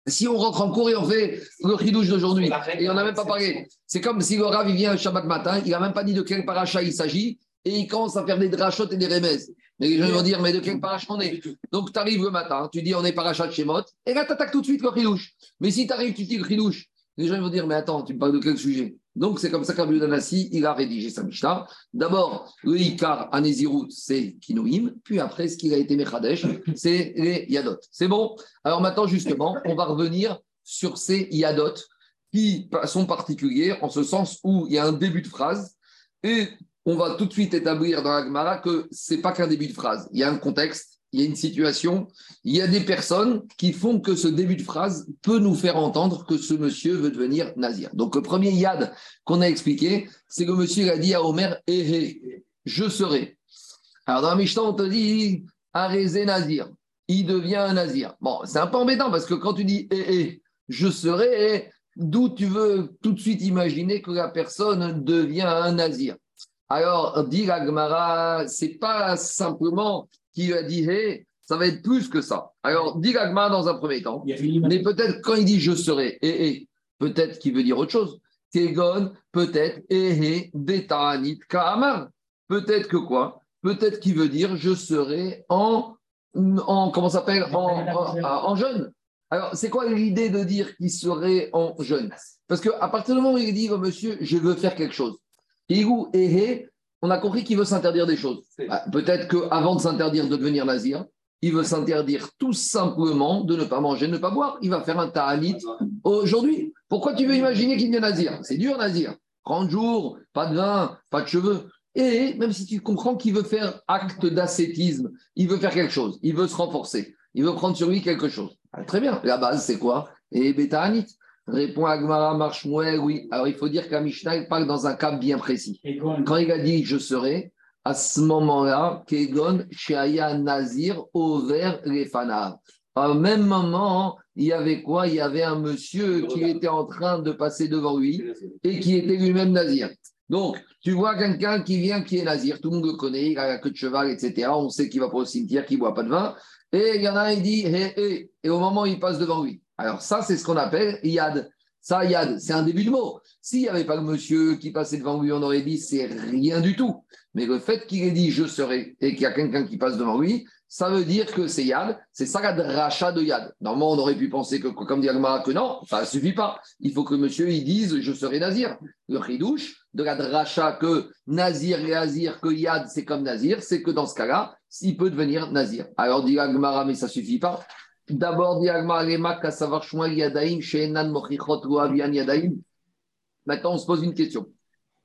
Si on rentre en cours et on fait le chidouche d'aujourd'hui, et on n'a même pas parlé, c'est comme si le Rav il vient un Shabbat matin, il n'a même pas dit de quel paracha il s'agit, et il commence à faire des drachotes et des remèdes. Mais les gens vont dire, mais de quel paracha on est? Donc tu arrives le matin, tu dis on est paracha de Shemot, et là tu attaques tout de suite le chidouche. Mais si tu arrives, tu dis le chidouche, les gens vont dire, mais attends, tu me parles de quel sujet? Donc, c'est comme ça qu'Abou Danassi, il a rédigé sa Mishnah. D'abord, le Ikar Anézirut, c'est Kinouim. Puis après, ce qui a été Mechadesh, c'est les Yadot. C'est bon? Alors maintenant, justement, on va revenir sur ces Yadot qui sont particuliers en ce sens où il y a un début de phrase et on va tout de suite établir dans la Gemara que ce n'est pas qu'un début de phrase. Il y a un contexte il y a une situation, il y a des personnes qui font que ce début de phrase peut nous faire entendre que ce monsieur veut devenir nazir. Donc le premier yad qu'on a expliqué, c'est que monsieur a dit à Omer, eh, eh, je serai. Alors dans la Mishnah, on te dit, arrêtez nazir, il devient un nazir. Bon, c'est un peu embêtant parce que quand tu dis, eh, eh je serai, eh, d'où tu veux tout de suite imaginer que la personne devient un nazir? Alors, dit la Gemara, c'est pas simplement qui a dit hey, ça va être plus que ça. Alors, dit Gagma dans un premier temps, mais peut-être quand il dit je serai, et, et peut-être qu'il veut dire autre chose. Tegon, peut-être, et betanit kaamar. Peut-être que quoi? Peut-être qu'il veut dire je serai en, en comment s'appelle? En, en, jeune. Alors, c'est quoi l'idée de dire qu'il serait en jeune Parce qu'à partir du moment où il dit, oh, monsieur, je veux faire quelque chose, Igu, et on a compris qu'il veut s'interdire des choses. Bah, peut-être qu'avant de s'interdire de devenir nazir, il veut s'interdire tout simplement de ne pas manger, de ne pas boire. Il va faire un ta'anit aujourd'hui. Pourquoi tu veux imaginer qu'il devient nazir? C'est dur, nazir. 30 jours, pas de vin, pas de cheveux. Et même si tu comprends qu'il veut faire acte d'ascétisme, il veut faire quelque chose, il veut se renforcer, il veut prendre sur lui quelque chose. Ah, très bien. La base, c'est quoi? Et Beta'anit. Répond Agmara Marshmuel, oui. Alors il faut dire qu'un Mishnah parle dans un cas bien précis. Quand il a dit je serai, à ce moment-là, Kegon, Shaya Nazir, Over, Refanav. Au même moment, il y avait quoi? Il y avait un monsieur qui était en train de passer devant lui et qui était lui-même Nazir. Donc, tu vois quelqu'un qui vient qui est Nazir, tout le monde le connaît, il a la queue de cheval, etc. On sait qu'il va pas au cimetière, qu'il ne boit pas de vin. Et il y en a un, il dit, hé, hé. Et au moment où il passe devant lui, alors ça, c'est ce qu'on appelle yad. Ça, yad, c'est un début de mot. S'il n'y avait pas le monsieur qui passait devant lui, on aurait dit c'est rien du tout. Mais le fait qu'il ait dit je serai et qu'il y a quelqu'un qui passe devant lui, ça veut dire que c'est yad, c'est ça la rachat de yad. Normalement, on aurait pu penser que, comme dit Agmara, que non, ça ne suffit pas. Il faut que monsieur il dise je serai nazir. Le chidouche de la dracha que nazir et nazir, que yad c'est comme nazir, c'est que dans ce cas-là, s'il peut devenir nazir. Alors dit Agmara, mais ça ne suffit pas. D'abord, Maintenant, on se pose une question.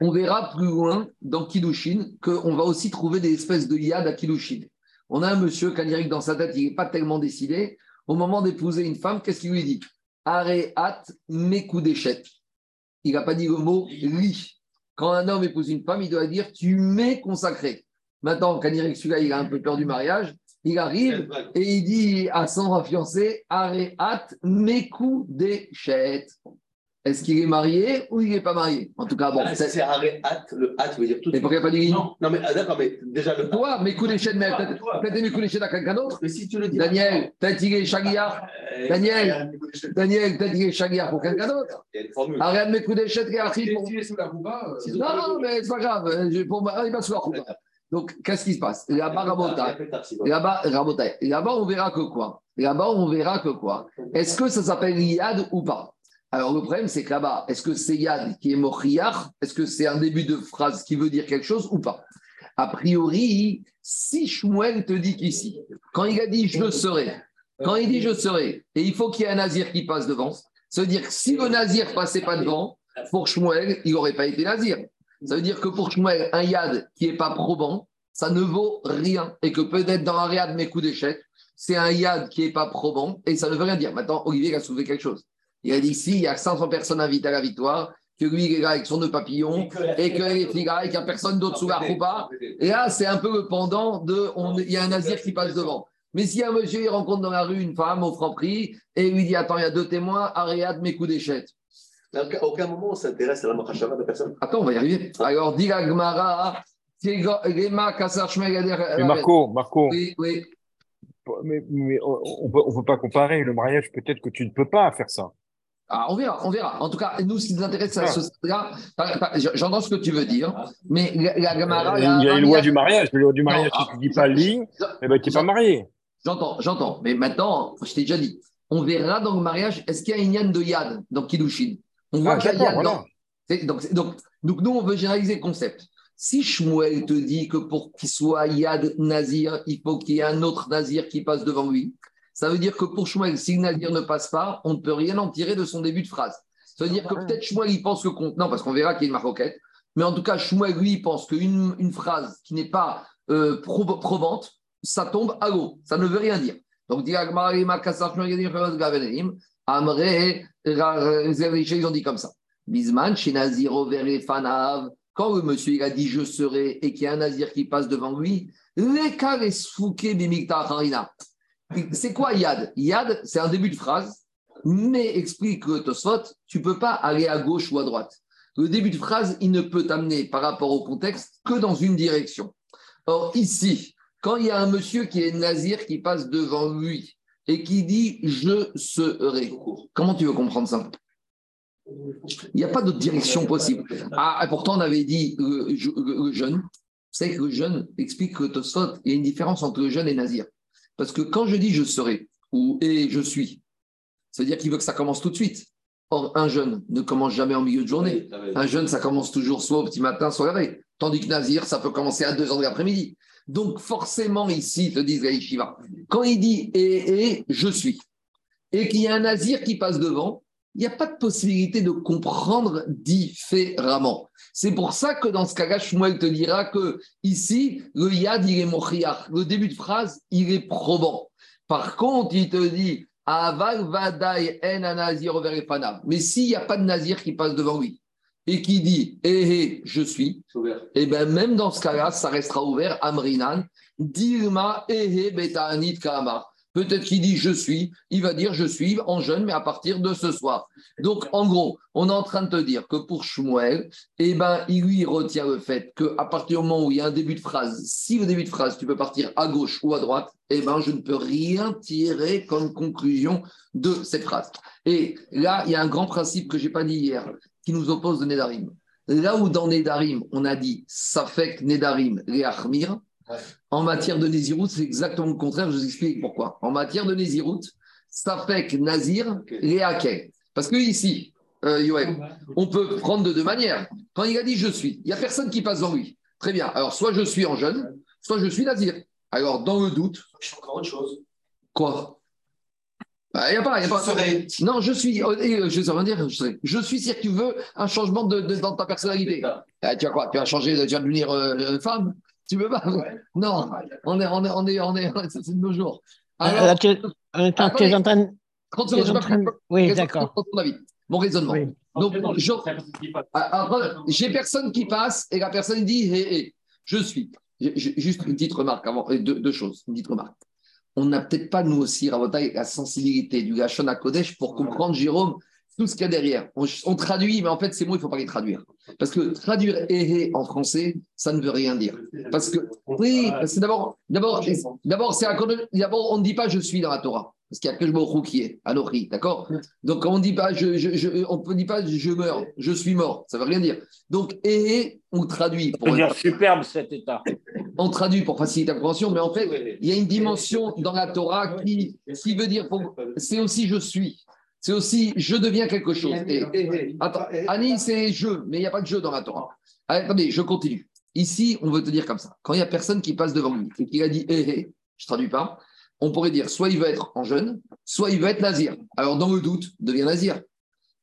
On verra plus loin dans Kiddushin qu'on va aussi trouver des espèces de yad à Kiddushin. On a un monsieur, Kanyerik, dans sa tête, il n'est pas tellement décidé. Au moment d'épouser une femme, qu'est-ce qu'il lui dit? Areat mekudeshet. Il n'a pas dit le mot li. Quand un homme épouse une femme, il doit dire tu m'es consacré. Maintenant, Kanyerik, celui-là, il a un peu peur du mariage. Il arrive et il dit à son fiancé Areat Meku Deshet. Est-ce qu'il est marié ou il n'est pas marié? En tout cas, bon. Ah, c'est Areat, le hat veut dire tout. Mais pourquoi il pas dit Non, non mais ah, d'accord, mais déjà le. Toi, Meku Deshet, mais peut-être Meku Deshet à quelqu'un d'autre? Mais si tu le dis. Daniel, peut-être il est Chagia. Euh, Daniel, Daniel, peut-être il est Chagia pour quelqu'un d'autre. Il y a une formule. Areat Meku Deshet, qui est sous la rouba. Euh, non, non, mais c'est pas grave. Pour moi, il va sous la rouba. Donc, qu'est-ce qui se passe? Là-bas, là-bas, là-bas, on verra que quoi? Là-bas, on verra que quoi? Est-ce que ça s'appelle Yad ou pas? Alors, le problème, c'est que là-bas, est-ce que c'est Yad qui est Mochiach Est-ce que c'est un début de phrase qui veut dire quelque chose ou pas? A priori, si Shmuel te dit qu'ici, quand il a dit je serai, quand il dit je serai, et il faut qu'il y ait un nazir qui passe devant, veut dire que si le nazir passait pas devant, pour Shmuel, il n'aurait pas été nazir. Ça veut dire que pour Shmuel, un yad qui n'est pas probant, ça ne vaut rien. Et que peut-être dans un yad, mes coups d'échec, c'est un yad qui n'est pas probant et ça ne veut rien dire. Maintenant, Olivier a soulevé quelque chose. Il a dit si il y a 500 personnes invitées à la victoire, que lui, il est là avec son nœud papillon, et que là, et qu'il n'y a personne d'autre sous la roupa. Et là, c'est un peu le pendant de. il y a un nazir qui passe devant. Mais si un monsieur il rencontre dans la rue une femme au franc prix et lui dit Attends, il y a deux témoins, Ariad, mes coups d'échec. À aucun moment on s'intéresse à la Machashava de personne. Attends, on va y arriver. Alors, dit la Gemara, Mais Marco, Marco, Oui, oui. mais, mais on ne peut pas comparer. Le mariage, peut-être que tu ne peux pas faire ça. Ah, on verra, on verra. En tout cas, nous, ce qui nous intéresse à ce stade-là, j'entends ce que tu veux dire, mais la, la Gemara. Il y a une loi du mariage. La loi du mariage, Non, si tu ne dis pas li, eh ben, tu n'es pas marié. J'entends, j'entends. Mais maintenant, je t'ai déjà dit, on verra dans le mariage, est-ce qu'il y a une yann de Yad dans Kiddushin? On voit Ah, qu'il y a voilà. Donc, c'est- donc, donc, nous, on veut généraliser le concept. Si Shmuel te dit que pour qu'il soit Yad Nazir, il faut qu'il y ait un autre Nazir qui passe devant lui, ça veut dire que pour Shmuel, si le Nazir ne passe pas, on ne peut rien en tirer de son début de phrase. Ça veut dire que peut-être Shmuel, il pense que. Non, parce qu'on verra qu'il y a une maroquette. Mais en tout cas, Shmuel, lui, il pense qu'une une phrase qui n'est pas euh, pro- probante, ça tombe à l'eau. Ça ne veut rien dire. Donc, Zerriché, ils ont dit comme ça. Bisman, chez Naziro, Vere, Fanav, quand le monsieur il a dit je serai et qu'il y a un Nazir qui passe devant lui. C'est quoi Yad? Yad, c'est un début de phrase, mais explique que Tosfot, tu peux pas aller à gauche ou à droite. Le début de phrase, il ne peut t'amener par rapport au contexte que dans une direction. Or, ici, quand il y a un monsieur qui est nazir qui passe devant lui et qui dit je serai, comment tu veux comprendre ça? Il n'y a pas d'autre direction possible. Ah, et pourtant, on avait dit le, le- le jeune. Vous savez que le jeune explique que Tosfot, il y a une différence entre le jeune et nazir. Parce que quand je dis je serai ou et je suis, ça veut dire qu'il veut que ça commence tout de suite. Or, un jeune ne commence jamais en milieu de journée. Un jeune, ça commence toujours soit au petit matin, soit la veille. Tandis que Nazir, ça peut commencer à 2 heures de l'après-midi. Donc, forcément, ici, te disent la yeshiva, quand il dit et, et je suis, et qu'il y a un Nazir qui passe devant, il n'y a pas de possibilité de comprendre différemment. C'est pour ça que dans ce cas-là, te dira que ici, le yad, il est mochiach. Le début de phrase, il est probant. Par contre, il te dit Aval vadai en verefanav. Mais s'il n'y a pas de nazir qui passe devant lui et qui dit Eh, eh, je suis, et bien même dans ce cas-là, ça restera ouvert. Amrinan, Dilma, eh, eh, betaanit kama. Peut-être qu'il dit je suis, il va dire je suis en jeune, mais à partir de ce soir. Donc, en gros, on est en train de te dire que pour Shmuel, eh ben, il lui retient le fait qu'à partir du moment où il y a un début de phrase, si le début de phrase, tu peux partir à gauche ou à droite, eh ben, je ne peux rien tirer comme conclusion de cette phrase. Et là, il y a un grand principe que je n'ai pas dit hier, qui nous oppose de Nedarim. Là où dans Nedarim, on a dit Safek Nedarim Reachmir, en matière de Nézirut, c'est exactement le contraire, je vous explique pourquoi. En matière de Nézirut, Safek Nazir Reakel. Parce que ici, euh, Yoel, on peut prendre de deux manières. Quand il a dit je suis, il n'y a personne qui passe dans lui. Très bien. Alors, soit je suis en jeune, soit je suis Nazir. Alors, dans le doute. Je encore autre chose. Quoi? Il n'y a pas. Y a pas... Non, je suis. euh, euh, je sais rien dire. Je, serai. je suis, si tu veux, un changement de, de- dans ta personnalité. Ah, tu vas quoi? Tu vas changer, tu vas devenir euh, femme? Tu veux pas? Non, on est, on est, on est, on est, c'est de nos jours. Alors, Là, tu, attends, tu es en train de- 30 tu es secondes, je en vais train de- pas- Oui, d'accord. mon raisonnement. Oui. Donc, ah, j'ai personne qui passe et la personne dit hé, hé, je suis. Juste une petite remarque avant, deux, deux choses, une petite remarque. On n'a peut-être pas, nous aussi, Rabotai, la sensibilité du Gachon à Kodesh pour comprendre, Jérôme, tout ce qu'il y a derrière. On, on traduit, mais en fait, ces mots, il ne faut pas les traduire. Parce que traduire hé, hé en français, ça ne veut rien dire. Parce que, oui, parce que d'abord, d'abord, d'abord, c'est d'abord, on ne dit pas je suis dans la Torah. Parce qu'il y a que je qui est, Anochi, d'accord? Donc, on ne dit pas, je, je, je- on ne dit pas je meurs, je suis mort. Ça ne veut rien dire. Donc, hé, on traduit Ça pour veut dire superbe cet état. On traduit pour faciliter la compréhension, mais en fait, il y a une dimension dans la Torah qui, qui veut dire, c'est aussi je suis, c'est aussi je deviens quelque chose. Et- attends, Annie, c'est je, mais il n'y a pas de je dans la Torah. Allez, attendez, je continue. Ici, on veut te dire comme ça. Quand il n'y a personne qui passe devant lui et qui a dit hé hé, je ne traduis pas, on pourrait dire soit il veut être en jeune, soit il veut être nazir. Alors, dans le doute, devient nazir.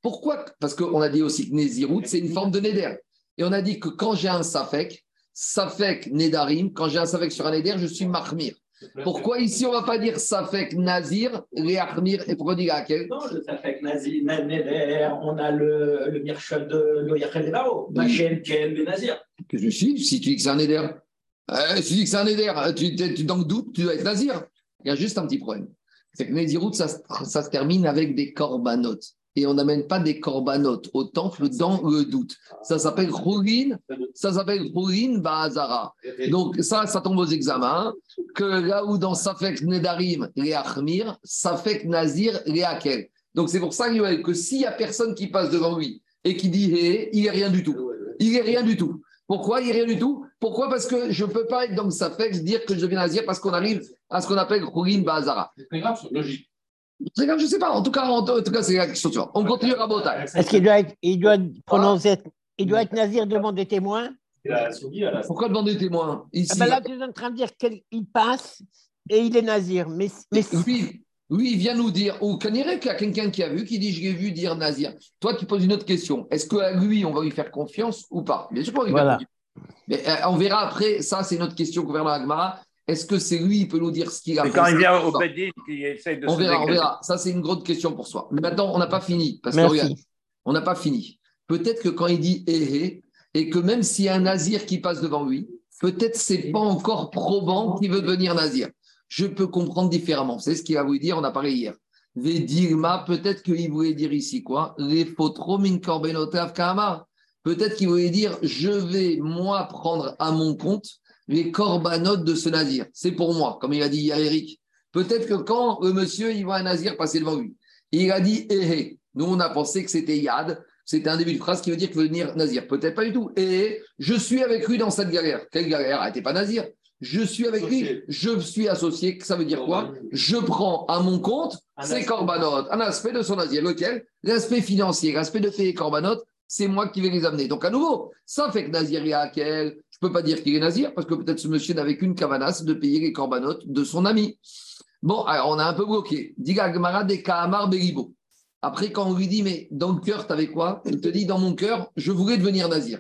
Pourquoi? Parce qu'on a dit aussi que Nézirut, c'est une forme de Néder. Et on a dit que quand j'ai un Safek, Safek Nédarim, quand j'ai un Safek sur un Néder, je suis Mahmir. Pourquoi ici on ne va pas dire Safek Nazir, Réachmir, et laquelle Non, le Safek Nazi, Neder, on a le, le Mirchal de Loyachel Devaro, Machem, Ken, Benazir. Que je suis, si tu dis que c'est un Néder. Euh, si tu dis que c'est un Néder, tu, tu, tu- dans le doute, tu dois être Nazir. Il y a juste un petit problème. C'est que Nézirut, ça, ça se termine avec des corbanotes. Et on n'amène pas des corbanotes au temple dans le doute. Ça s'appelle Khourin, ça s'appelle Bahazara. Donc ça, ça tombe aux examens, que là où dans Safek Nedarim, les Achmir, Safek Nazir, les Akel. Donc c'est pour ça que s'il n'y a personne qui passe devant lui et qui dit hé, il n'est rien du tout. Il n'est rien du tout. Pourquoi il n'est rien du tout? Pourquoi? Parce que je ne peux pas être dans Safek dire que je deviens Nazir parce qu'on arrive à ce qu'on appelle Khourin Bahazara. C'est très grave, logique. Je ne sais pas. En tout cas, en, en tout cas c'est la question. suivante. On continue à Botaï. Est-ce qu'il doit être, il doit prononcer, il doit être nazir devant des témoins Pourquoi demander témoin Ici, ah ben Là, tu es en train de dire qu'il passe et il est nazir. Mais, mais lui, lui, il vient nous dire, ou qu'il y a quelqu'un qui a vu, qui dit Je l'ai vu dire Nazir. Toi, tu poses une autre question. Est-ce qu'à lui, on va lui faire confiance ou pas? Bien sûr qu'on va lui faire Voilà. confiance. Mais euh, on verra après, ça, c'est notre question qu'on verra dans. Est-ce que c'est lui, il peut nous dire ce qu'il a fait quand il vient au Bedin, qu'il essaye de On se verra, on verra. Ça, c'est une grande question pour soi. Mais maintenant, on n'a pas fini. Parce que regarde, on n'a pas fini. Peut-être que quand il dit hé hé, et que même s'il y a un nazir qui passe devant lui, peut-être c'est pas encore probant qu'il veut devenir nazir. Je peux comprendre différemment. C'est ce qu'il a voulu dire, on a parlé hier. Vedirma, peut-être qu'il voulait dire ici quoi? Peut-être qu'il voulait dire je vais moi prendre à mon compte les corbanotes de ce nazir. C'est pour moi, comme il a dit hier Eric. Peut-être que quand le monsieur il voit un nazir passer devant lui, il a dit hé hé. Nous on a pensé que c'était Yad, c'était un début de phrase qui veut dire qu'il veut devenir nazir. Peut-être pas du tout. Et je suis avec lui dans cette galère. Quelle galère? Ah, t'es pas nazir. Je suis avec lui, je suis associé. Ça veut dire quoi? Je prends à mon compte aspect. corbanotes, un aspect de son nazir. Lequel? L'aspect financier, l'aspect de payer les corbanotes, c'est moi qui vais les amener. Donc à nouveau, ça fait que Nazir et Akel, je peux pas dire qu'il est Nazir, parce que peut-être ce monsieur n'avait qu'une cavanasse de payer les corbanotes de son ami. Bon, alors on a un peu bloqué. Diga Gemara de Kahamar Beribo. Après, quand on lui dit, mais dans le cœur, tu avais quoi? Il te dit, dans mon cœur, je voulais devenir Nazir.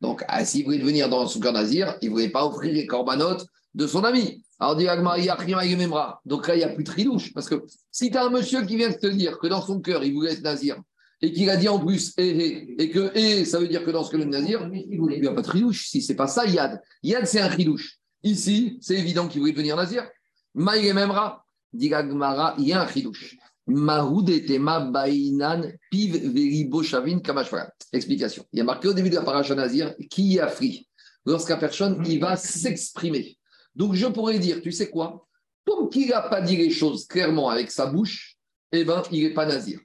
Donc, ah, s'il voulait devenir dans son cœur Nazir, il ne voulait pas offrir les corbanotes de son ami. Alors, Yachrim Aïgememra. Donc là, il n'y a plus de tridouche. Parce que si tu as un monsieur qui vient de te dire que dans son cœur, il voulait être Nazir, et qu'il a dit en plus, et que eh, ça veut dire que dans ce cas, le Nazir, il n'y a pas de tridouche. Si c'est pas ça, Yad. Yad, c'est un tridouche. Ici, c'est évident qu'il voulait devenir Nazir. Maïgememra, dit Agmara, il y a un tridouche. Mahudetema Bainan Piv Veribo Shavin. Explication. Il y a marqué au début de la paracha Nazir qui a fri. Lorsqu'un personne, il va s'exprimer. Donc je pourrais dire, tu sais quoi? Tant qu'il n'a pas dit les choses clairement avec sa bouche, eh ben, il n'est pas nazir.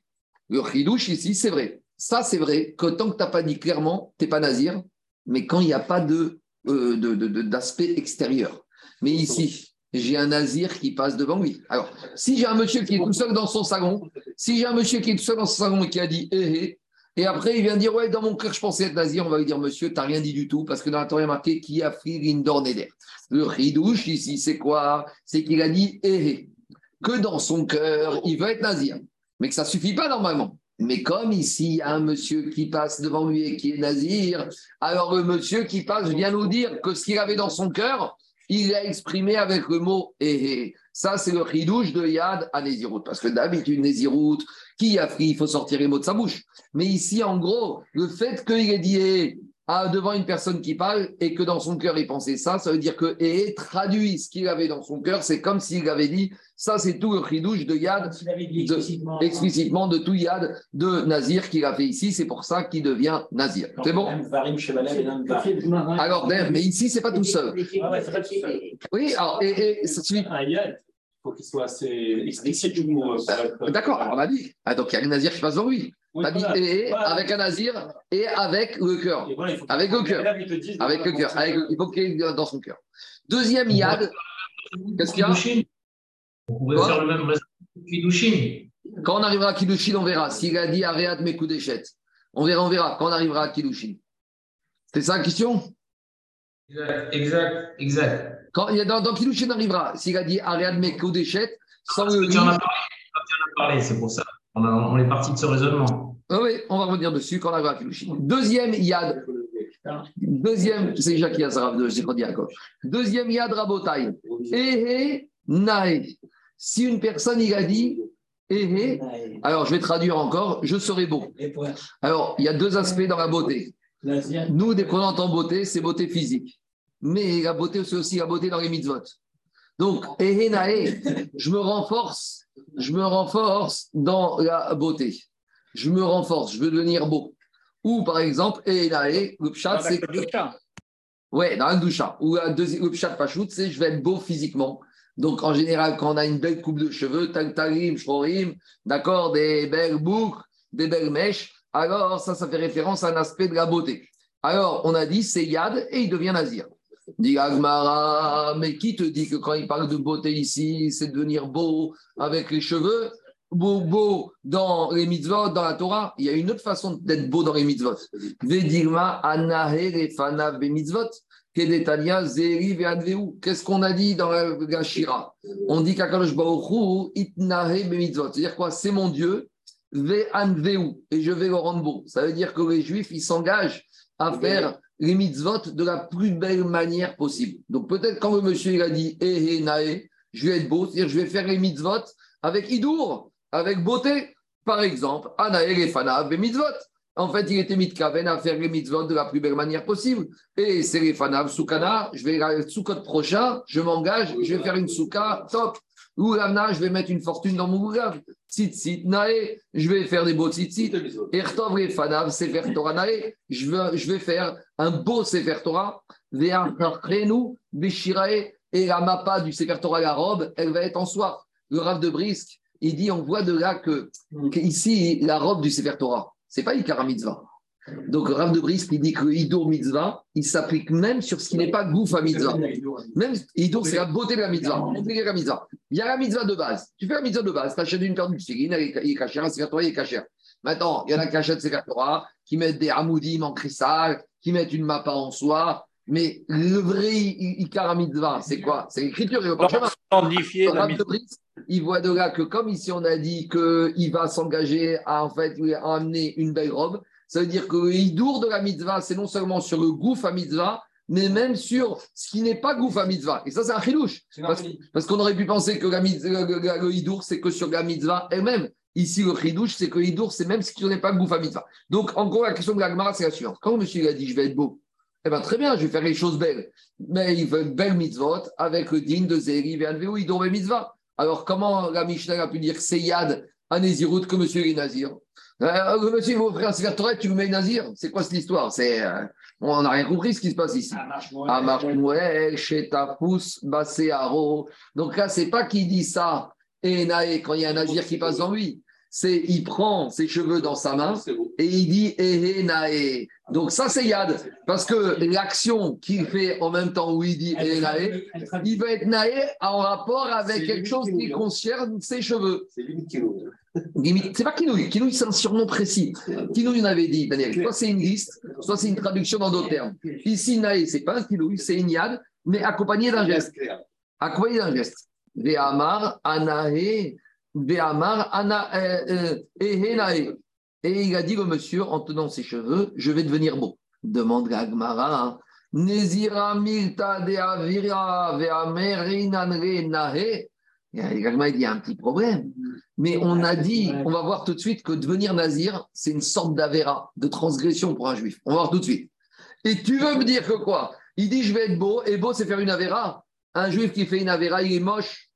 Le chidouche ici, c'est vrai. Ça, c'est vrai que tant que tu n'as pas dit clairement, tu n'es pas nazir, mais quand il n'y a pas euh, de- de- de- d'aspect extérieur. Mais ici, j'ai un nazir qui passe devant lui. Alors, si j'ai un monsieur qui est tout seul dans son salon, si j'ai un monsieur qui est tout seul dans son salon et qui a dit eh, eh, et après il vient dire ouais, dans mon cœur, je pensais être nazir, on va lui dire monsieur, tu n'as rien dit du tout, parce que dans la Torah, il y a marqué qui a l'indor neder. Le ridouche ici, c'est quoi? C'est qu'il a dit eh, eh, que dans son cœur, il veut être nazir. Mais que ça ne suffit pas normalement. Mais comme ici, il y a un monsieur qui passe devant lui et qui est nazir, alors le monsieur qui passe vient nous dire que ce qu'il avait dans son cœur, il l'a exprimé avec le mot eh, eh. Ça, c'est le ridouche de Yad à Nézirut. Parce que d'habitude, Nézirut, qui a pris, il faut sortir les mots de sa bouche. Mais ici, en gros, le fait qu'il ait dit eh, ah, devant une personne qui parle et que dans son cœur, il pensait ça, ça veut dire que eh, traduit ce qu'il avait dans son cœur. C'est comme s'il avait dit ça, c'est tout le ridouche de Yad de- explicitement. explicitement de tout Yad de Nazir qu'il a fait ici. C'est pour ça qu'il devient Nazir. C'est bon et. Alors, d'ailleurs, mais ici, c'est pas tout seul. Ah seul. Oui, alors, et, et ça. Faut qu'il soit assez explicite du coup. euh, D'accord, on a dit. Ah, donc, il y a un Nazir qui passe devant lui. Oui, T'as dit voilà. et, et, Voilà. avec un Nazir et avec le cœur. Voilà, Avec le cœur. Avec le cœur. il faut qu'il y ait dans son cœur. Deuxième Yad. Qu'est-ce qu'il y a On faire le même raisonnement. Quand on arrivera à Kiddushin, on verra. S'il a dit coups d'échette. On verra, on verra quand on arrivera à Kiddushin. C'est ça la question? Exact, exact, exact. Quand dans, dans on arrivera. S'il a dit Aréat mes coups d'échette, sans le Tu en as parlé, c'est pour ça. On, a- on est parti de ce raisonnement. Ah oui, on va revenir dessus quand on arrivera à Kiddushin. Deuxième Yad. Deuxième, c'est Jacques Yazrav de Yaakov. Deuxième Yad Rabotai. Ehe Nae. Si une personne, il a dit Ehe, alors je vais traduire encore, je serai beau. Alors, il y a deux aspects dans la beauté. Nous, dès qu'on entend beauté, c'est beauté physique. Mais la beauté, c'est aussi la beauté dans les mitzvot. Donc, je me renforce, je me renforce dans la beauté. je me renforce, je veux devenir beau. Ou par exemple, Enae, le pshat, c'est. Ouais, dans un doucha. Ou le pshat pachout, c'est je vais être beau physiquement. Donc, en général, quand on a une belle coupe de cheveux, tagtarim, shrorim, d'accord, des belles boucles, des belles mèches, alors ça, ça fait référence à un aspect de la beauté. Alors, on a dit, c'est Yad et il devient Nazir. Dit Agmara, mais qui te dit que quand il parle de beauté ici, c'est devenir beau avec les cheveux? Beau, beau dans les mitzvot, dans la Torah, il y a une autre façon d'être beau dans les mitzvot. Qu'est-ce qu'on a dit dans la Gashira On dit qu'Akadosh Baruch itnahe mitzvot. C'est-à-dire quoi? C'est mon Dieu, ve'anveu, et je vais le rendre beau. Ça veut dire que les Juifs, ils s'engagent à faire les mitzvot de la plus belle manière possible. Donc peut-être quand le monsieur a dit eh, nae, je vais être beau, c'est-à-dire je vais faire les mitzvot avec idour, avec beauté. Par exemple, anae refanav mitzvot. En fait, il était mitkaven à faire les mitzvot de la plus belle manière possible. Et c'est les fanav soukana, je vais la soukot prochain, je m'engage, je vais faire une souka top. Je vais mettre une fortune dans mon goulav. Tzitzit nae, je vais faire des beaux tzitzit. Ertov les fanav sefer Torah nae, je vais, faire un beau sefer Torah. Ve'arkrenu bishirae, et la mappa du sefer Torah, la robe, elle va être en soie. Le Rav de Brisque, il dit, on voit de là que, ici, la robe du sefer Torah, c'est pas Ikara Mitzvah. Donc, Rav de Brisk, il dit que Idour Mitzvah, il s'applique même sur ce qui n'est pas Goufa Mitzvah. Même Idour, c'est la beauté de la Mitzvah. la Mitzvah. Il y a la Mitzvah de base. Tu fais la Mitzvah de base, tu achètes une paire de il est cachère, un Torah, il est cachère. Maintenant, il y en a qui achètent Torah, qui mettent des Hamoudim en cristal, qui mettent une mappa en soie. Mais le vrai Ikara Mitzvah, c'est quoi? C'est l'écriture et le Rav de Brisk, il voit de là que comme ici on a dit qu'il va s'engager à en fait à amener une belle robe, ça veut dire que le hidour de la mitzvah, c'est non seulement sur le gouf à mitzvah, mais même sur ce qui n'est pas gouf à mitzvah. Et ça, c'est un chilouche. Parce, qu'on aurait pu penser que la le hidour, c'est que sur la mitzvah elle-même. Ici, le chidouche, c'est que le hidour, c'est même ce qui n'est pas gouf à mitzvah. Donc, en gros, la question de la c'est la suivante. Quand monsieur a dit, je vais être beau, eh bien, très bien, je vais faire les choses belles. Mais il veut une belle mitzvot avec le digne de Zéri, Véanvéou, hidour et mitzvah. Alors, comment la Mishnah a pu dire que c'est Yad Nézirut que monsieur est Nazir? Euh, Monsieur, il va offrir un Sefer Torah, tu me mets Nazir. C'est quoi cette histoire? C'est, euh, On n'a rien compris ce qui se passe ici. Shetafus, Basearo. Donc là, c'est pas qui dit ça, et Naé, quand il y a un Nazir qui passe dans lui. C'est il prend ses cheveux dans sa main et il dit Ehe Nae. Donc ça c'est Yad, parce que l'action qu'il fait en même temps où il dit Ehe Nae, il va être Nae en rapport avec quelque chose qui concerne ses cheveux. C'est limite Limite, c'est pas Kinouï, Kinouï c'est un surnom précis. Kinouï, on avait dit, Daniel, soit c'est une liste, soit c'est une traduction dans d'autres termes. Ici, Nae, c'est pas un c'est une Yad, mais accompagné d'un geste. Accompagné d'un geste. Ve'amar, euh, euh, Et il a dit au monsieur, en tenant ses cheveux, je vais devenir beau. Demande Gagmara. Nezira milta de avira nahe. Il y a un petit problème. Mais on a dit, on va voir tout de suite que devenir nazir, c'est une sorte d'avéra, de transgression pour un juif. On va voir tout de suite. Et tu veux me dire que quoi? Il dit, je vais être beau, et beau, c'est faire une avéra. Un juif qui fait une avéra, il est moche.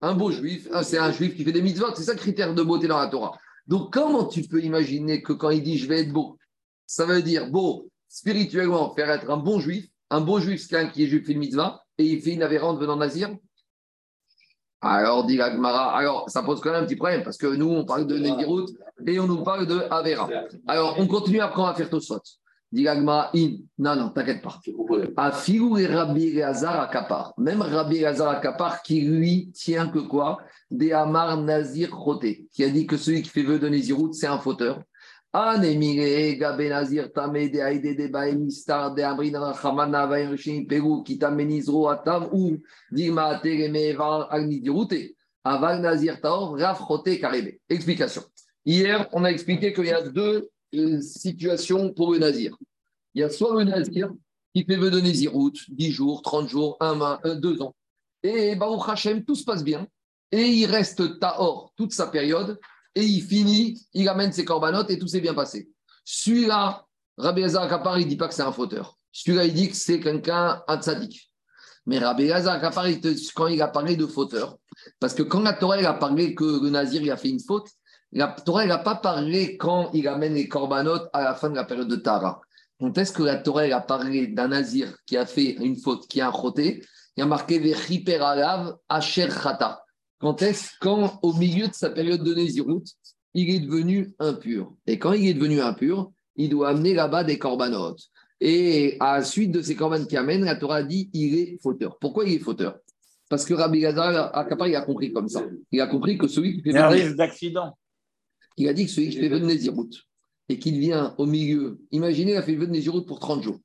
Un beau juif, ah, c'est un juif qui fait des mitzvot, c'est ça le critère de beauté dans la Torah. Donc, comment tu peux imaginer que quand il dit je vais être beau, ça veut dire beau spirituellement, faire être un bon juif, un beau juif, c'est quelqu'un qui est juif, fait une mitzvah, et il fait une avérante venant nazir? Alors, dit Gmara, alors ça pose quand même un petit problème, parce que nous, on parle de Nézirut et on nous parle de Avera. Alors, on continue après, on va faire Tosfot. Diragma in. Non, non, t'inquiète pas. Afilou et Rabbi Hazar Akapar. Même Rabbi Hazar Akapar qui lui tient que quoi? Des Amar Nazir Khoté, qui a dit que celui qui fait vœu de Nézirut, c'est un fauteur. Explication. Hier, on a expliqué qu'il y a deux une situation pour le nazir. Il y a soit le nazir qui fait vœu de Nézirout, 10 jours, 30 jours, 1 mois, 2 ans. Et Baruch Hashem, tout se passe bien. Et il reste Tahor toute sa période. Et il finit, il amène ses corbanotes et tout s'est bien passé. Celui-là, Rabbi Hazar Kapar, il ne dit pas que c'est un fauteur. Celui-là, il dit que c'est quelqu'un, un tzaddik. Mais Rabbi Hazar Kapar, quand il a parlé de fauteur, parce que quand la Torah a parlé que le nazir a fait une faute, La Torah, n'a pas parlé quand il amène les corbanotes à la fin de la période de Tara. Quand est-ce que la Torah a parlé d'un nazir qui a fait une faute, qui a un choté Il a marqué Vechiper alav Asher Chata. Quand est-ce quand au milieu de sa période de Nézirut, il est devenu impur? Et quand il est devenu impur, il doit amener là-bas des corbanotes. Et à la suite de ces corbanes qui amènent, la Torah dit il est fauteur. Pourquoi il est fauteur? Parce que Rabbi Gazar il a compris comme ça. Il a compris que celui qui fait Il y a un risque d'accident. il a dit que celui qui fait venir Nézirut et qu'il vient au milieu, imaginez, il a fait venir Nézirut pour 30 jours.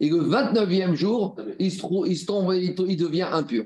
Et le 29e jour, il se, trouve, il, se tombe, il, il devient impur.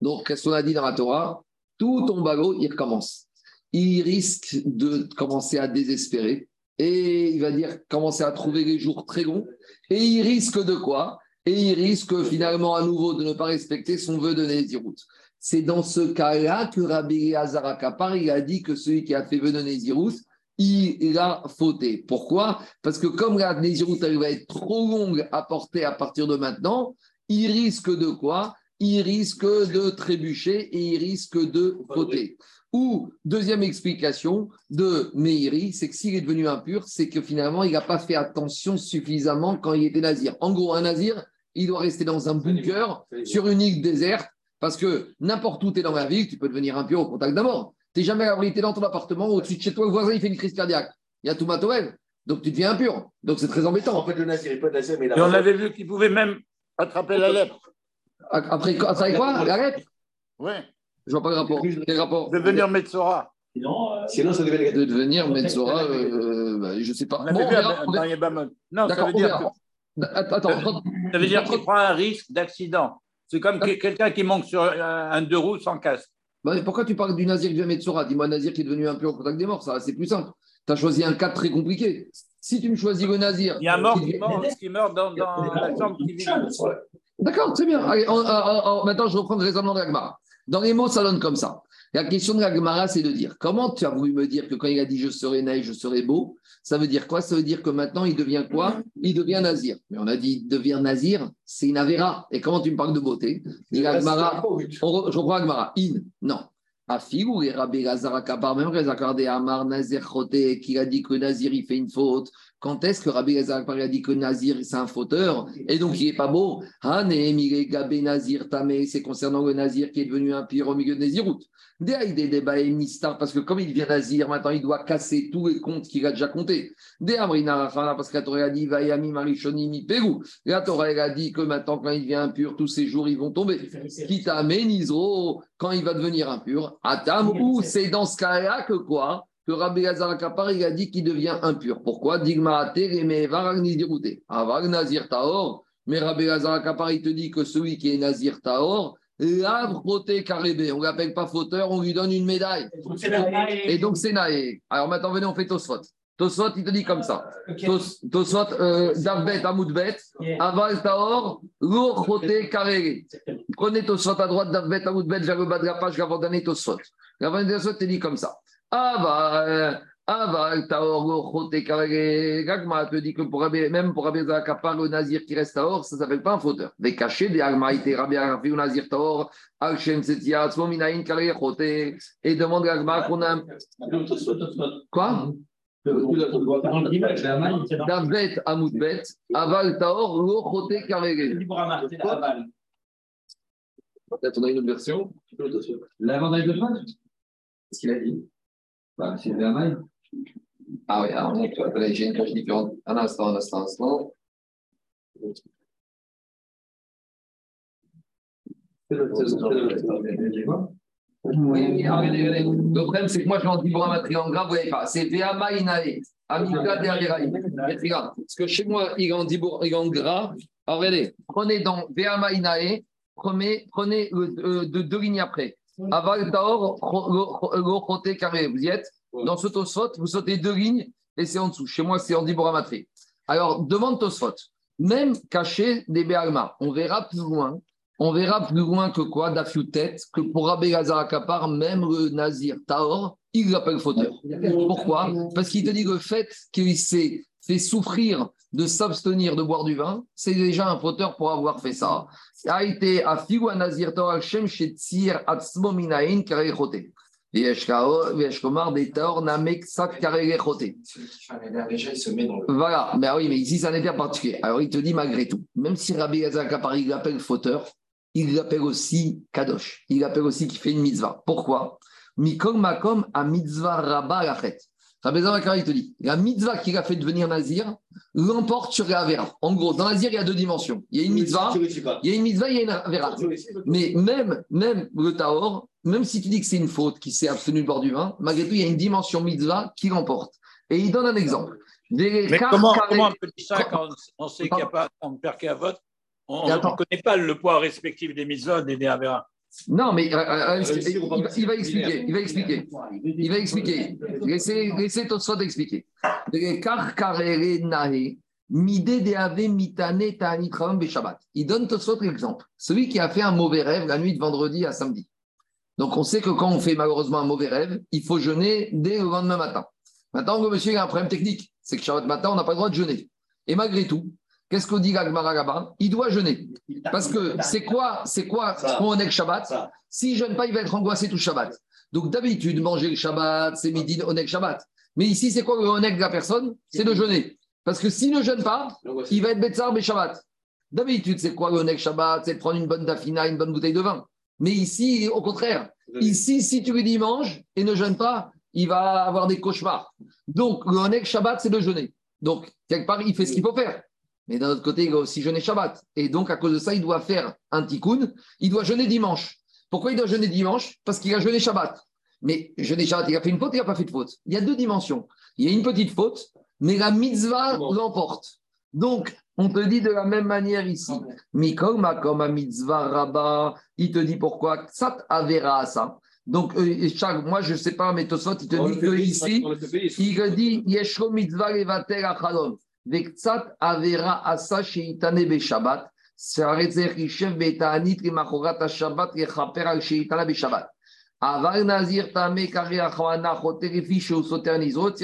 Donc, qu'est-ce qu'on a dit dans la Torah? Tout tombe à l'eau, il recommence. Il risque de commencer à désespérer et il va dire commencer à trouver les jours très longs. Et il risque de quoi? Et il risque finalement à nouveau de ne pas respecter son vœu de Nézirut. C'est dans ce cas-là que Rabbi Azarakapar, il a dit que celui qui a fait vœu de Nézirut, il a fauté. Pourquoi? Parce que comme la Nézirut elle va être trop longue à porter à partir de maintenant, il risque de quoi? Il risque de trébucher et il risque de fauter. Ou, deuxième explication de Meiri, c'est que s'il est devenu impur, c'est que finalement, il n'a pas fait attention suffisamment quand il était nazir. En gros, un nazir, il doit rester dans un bunker sur une île déserte, parce que n'importe où tu es dans la ville, tu peux devenir impur au contact d'un mort. Tu n'es jamais abrité dans ton appartement, au-dessus de chez toi, le voisin, il fait une crise cardiaque. Il y a tout matouel. Donc tu deviens impur. Donc c'est très embêtant. En fait, le nazir, il peut être nazir, mais il a Et on avait vu qu'il pouvait même attraper la lèpre. Après, après quoi lèpre Oui. Je vois pas le rapport. Quel rapport Devenir Metzora. Sinon, euh, Sinon, ça devait De devenir Metzora, euh, bah, je sais pas. Bon, verra, verra. Non, ça veut dire que- Attends, attends, ça veut dire qu'il prend un risque d'accident. C'est comme que- quelqu'un qui monte sur un un deux roues sans casque. Bah, mais pourquoi tu parles du Nazir qui vient Metzora? Dis-moi un Nazir qui est devenu impur au contact des morts, ça c'est plus simple. Tu as choisi un cas très compliqué. Si tu me choisis le Nazir. Il y a un mort qui- qui meurt, qui meurt dans, dans la chambre qui vit. D'accord, très bien. Allez, on- on- on- maintenant, je reprends le raisonnement de la. Dans les mots, ça donne comme ça. La question de la c'est de dire comment tu as voulu me dire que quand il a dit je serai naïf, je serai beau, ça veut dire quoi? Ça veut dire que maintenant, il devient quoi? Il devient nazir. Mais on a dit devient nazir, c'est une avéra. Et comment tu me parles de beauté? Dit on je reprends la Gemara. In, non. Afigou et Rabbi Lazar Akabar, même Rezakar de Amar Nazir Choté, qui a dit que Nazir il fait une faute. Quand est-ce que Rabbi Lazar Akabar a dit que Nazir c'est un fauteur et donc il n'est pas beau Nazir Tamé, c'est concernant le Nazir qui est devenu pire au milieu de Mistar, parce que comme il devient Nazir, maintenant il doit casser tous les comptes qu'il a déjà comptés. Parce que la Torah a dit Vayami Marishoni Mi Pérou. La Torah a dit que maintenant quand il devient impur, tous ces jours ils vont tomber. Kita Nizro, quand il va devenir impur, Atam, ou c'est dans ce cas-là que quoi? Que Rabbi Lazar Kapar, il a dit qu'il devient impur. Pourquoi? Digma Tereme Varag Nizirouté. Avag Nazir Taor. Mais Rabbi Lazar Kapar, il te dit que celui qui est Nazir Taor, l'arbre proté carébé, on ne l'appelle pas fauteur, on lui donne une médaille. Et donc c'est Naé. Alors maintenant, venez, on fait Tosfot. Tosfot, il te dit comme ça. Tos- Tosfot, euh, Davbet, Amoudbet, Aval Taor, proté carré. Prenez Tosfot à droite, Davbet, Amoudbet, de la page, dernier Tosfot. Dernier Tosfot, il dit comme ça. Aval, Aval Taor. Gagma te dit que pour Rabbi- même pour Rabbi Zakapar, le Nazir qui reste Taor, ça ne s'appelle pas un fauteur. Des cachets, des Almaïté, Rabbi Arafi ou Nazir Taor, Al-Shem Setia, Swominaïn, carré, choté. Et demande à Gagma qu'on a. Quoi? Davet Amoudbet, Aval Taor, Lochote Karege. Peut-être on a une autre version. L'avantage de phase Qu'est-ce qu'il a dit? Bah, C'est le Hamaï. Ah oui, alors j'ai une cage différente. Un instant, un instant, un instant. Oui, oui, regardez, regardez. Le problème, c'est que moi, je dis pour un triangle grave, vous voyez pas. C'est Veama Inae, Amika derrière Regarde, parce que chez moi, il est en, dibor- il est en gras. Alors, regardez, prenez dans Veama Inae, prenez, prenez euh, euh, de deux lignes après. Aval Taor, Rochote carré. Vous y êtes Dans ce Tosfot, vous sautez deux lignes et c'est en dessous. Chez moi, c'est en diboramatrie. Alors, demande Tosfot. Même caché des Béalma, on verra plus loin. On verra plus loin que quoi, d'Afioutet, que pour Rabbi Akapar, même le Nazir Taor, il l'appelle fauteur. Pourquoi? Parce qu'il te dit que le fait qu'il s'est souffrir de s'abstenir de boire du vin, c'est déjà un fauteur pour avoir fait ça. A été. Voilà, mais ah oui, mais ici c'est un éther particulier. Alors il te dit malgré tout, même si Rabbi Gazal Kapari il l'appelle fauteur, il l'appelle aussi Kadosh. Il l'appelle aussi qui fait une mitzvah. Pourquoi? Mikol Makom a mitzvah rabba lachet. Rabbi il te dit, la mitzvah qu'il a fait devenir nazir l'emporte sur la Avera. En gros, dans nazir, il y a deux dimensions. Il y a une mitzvah, il y a une mitzvah, il y a une Avera. Mais même, même le Taor, même si tu dis que c'est une faute qui s'est abstenue du bord du vin, malgré tout, il y a une dimension mitzvah qui l'emporte. Et il donne un exemple. Des Mais comment, comment on peut dire ça quand on sait qu'il n'y a pas on ne perd qu'à vote? On ne connaît pas le poids respectif des mitzvot et des Avera. Non, mais euh, euh, il, va, il va expliquer. Il va expliquer. Il va expliquer. Laissez, laissez Tosfot expliquer. Il donne Tosfot l'exemple. Celui qui a fait un mauvais rêve la nuit de vendredi à samedi. Donc on sait que quand on fait malheureusement un mauvais rêve, il faut jeûner dès le lendemain matin. Maintenant, le monsieur il a un problème technique. C'est que Shabbat matin, on n'a pas le droit de jeûner. Et malgré tout, qu'est-ce qu'on dit Gagmara là-bas Il doit jeûner. Parce que c'est quoi, c'est quoi ce qu'on est Shabbat? S'il jeûne pas, il va être angoissé tout Shabbat. Donc d'habitude, manger le Shabbat, c'est midi de Onek Shabbat. Mais ici, c'est quoi le de la personne? C'est de jeûner. Parce que s'il ne jeûne pas, il va être Betsar mais Shabbat. D'habitude, c'est quoi le Onek Shabbat? C'est de prendre une bonne dafina, une bonne bouteille de vin. Mais ici, au contraire, ici, si tu lui dis mange et ne jeûne pas, il va avoir des cauchemars. Donc, le Onek Shabbat, c'est de jeûner. Donc, quelque part, il fait ce qu'il faut faire. Mais d'un autre côté, il doit aussi jeûner Shabbat. Et donc, à cause de ça, il doit faire un tikkun. Il doit jeûner dimanche. Pourquoi il doit jeûner dimanche? Parce qu'il a jeûné Shabbat. Mais jeûner Shabbat, il a fait une faute, il n'a pas fait de faute. Il y a deux dimensions. Il y a une petite faute, mais la mitzvah l'emporte. Donc, on te dit de la même manière ici. Mikol makom a mitzvah rabba. Il te dit pourquoi? Sat avera ça. Donc, euh, chaque, moi, je ne sais pas, mais Tosfot, il te dit que ici, il te dit Yeshro mitzvah levater achalom. Vektsat avera asa sheitane beshabbat. Saretzer ishev betaanit limachorat shabbat yechaper al sheitana beshabbat. Aval nazir tame kari achwana choterifi sheu soter nizrot,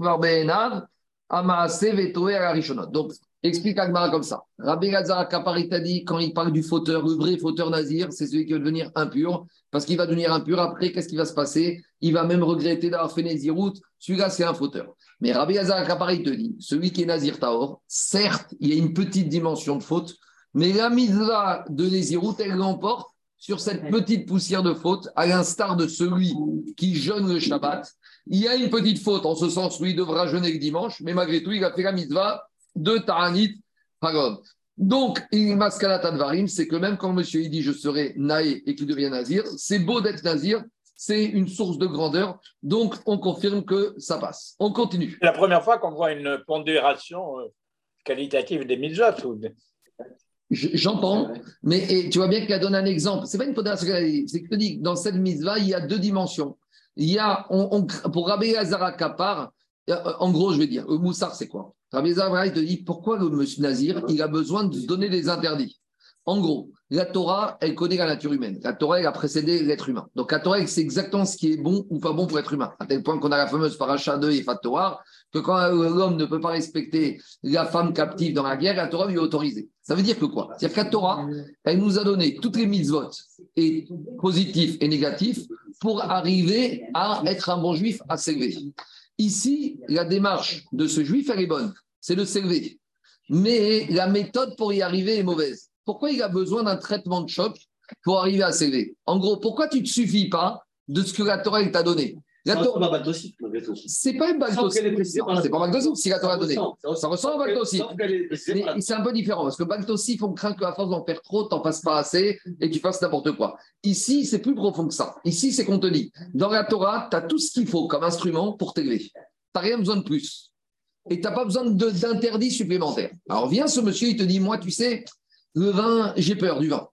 var be'enav, arishonot. Donc, explique Agmara comme ça. Rabbi Lazar Kapari t'a dit, quand il parle du fauteur, le vrai fauteur nazir, c'est celui qui va devenir impur, parce qu'il va devenir impur après, qu'est-ce qui va se passer? Il va même regretter d'avoir fait Nézirout, celui-là c'est un fauteur. Mais Rabbi Lazar Kapari te dit, celui qui est nazir Taor, certes, il y a une petite dimension de faute, mais la mitzvah de Nézirout, elle l'emporte sur cette petite poussière de faute, à l'instar de celui qui jeûne le Shabbat. Il y a une petite faute, en ce sens où il devra jeûner le dimanche, mais malgré tout, il a fait la mitzvah de Ta'anit Hagod. Donc, il maskanat advarim, c'est que même quand monsieur il dit je serai naé et qu'il devient nazir, c'est beau d'être nazir, c'est une source de grandeur. Donc, on confirme que ça passe. On continue. C'est la première fois qu'on voit une pondération euh, qualitative des mitzvot. J'entends, mais et tu vois bien qu'il a donné un exemple. C'est pas une pondération, c'est que je te dis que dans cette mitzvah, il y a deux dimensions. Il y a, on, on- pour Rabbi Hazara Kapar, euh, en gros, je vais dire, le moussard, c'est quoi? Rabbi il te dit pourquoi le monsieur Nazir, il a besoin de se donner des interdits? En gros, la Torah, elle connaît la nature humaine. La Torah, elle a précédé l'être humain. Donc la Torah, elle sait exactement ce qui est bon ou pas bon pour l'être humain. À tel point qu'on a la fameuse paracha 2 et Torah, que quand l'homme ne peut pas respecter la femme captive dans la guerre, la Torah lui a autorisé. Ça veut dire que quoi? C'est-à-dire que la Torah, elle nous a donné toutes les mitzvot, et positifs et négatifs, pour arriver à être un bon juif, à s'élever. Ici, la démarche de ce juif, elle est bonne, c'est de s'élever. Mais la méthode pour y arriver est mauvaise. Pourquoi il a besoin d'un traitement de choc pour arriver à s'élever? En gros, pourquoi tu ne te suffis pas de ce que la Torah t'a donné? La Torah- ressemble à tout. c'est pas par la- C'est pas si la Torah a donné. ça ressemble à la- Mais c'est un peu différent parce que Bagdosif, on craint qu'à force d'en faire trop, t'en fasses pas assez et que tu fasses n'importe quoi. Ici, c'est plus profond que ça. Ici, c'est qu'on te dit, dans la Torah, tu as tout ce qu'il faut comme instrument pour t'élever. Tu n'as rien besoin de plus. Et tu n'as pas besoin d'interdits supplémentaires. Alors vient ce monsieur, il te dit, moi, tu sais, le vin, j'ai peur du vin.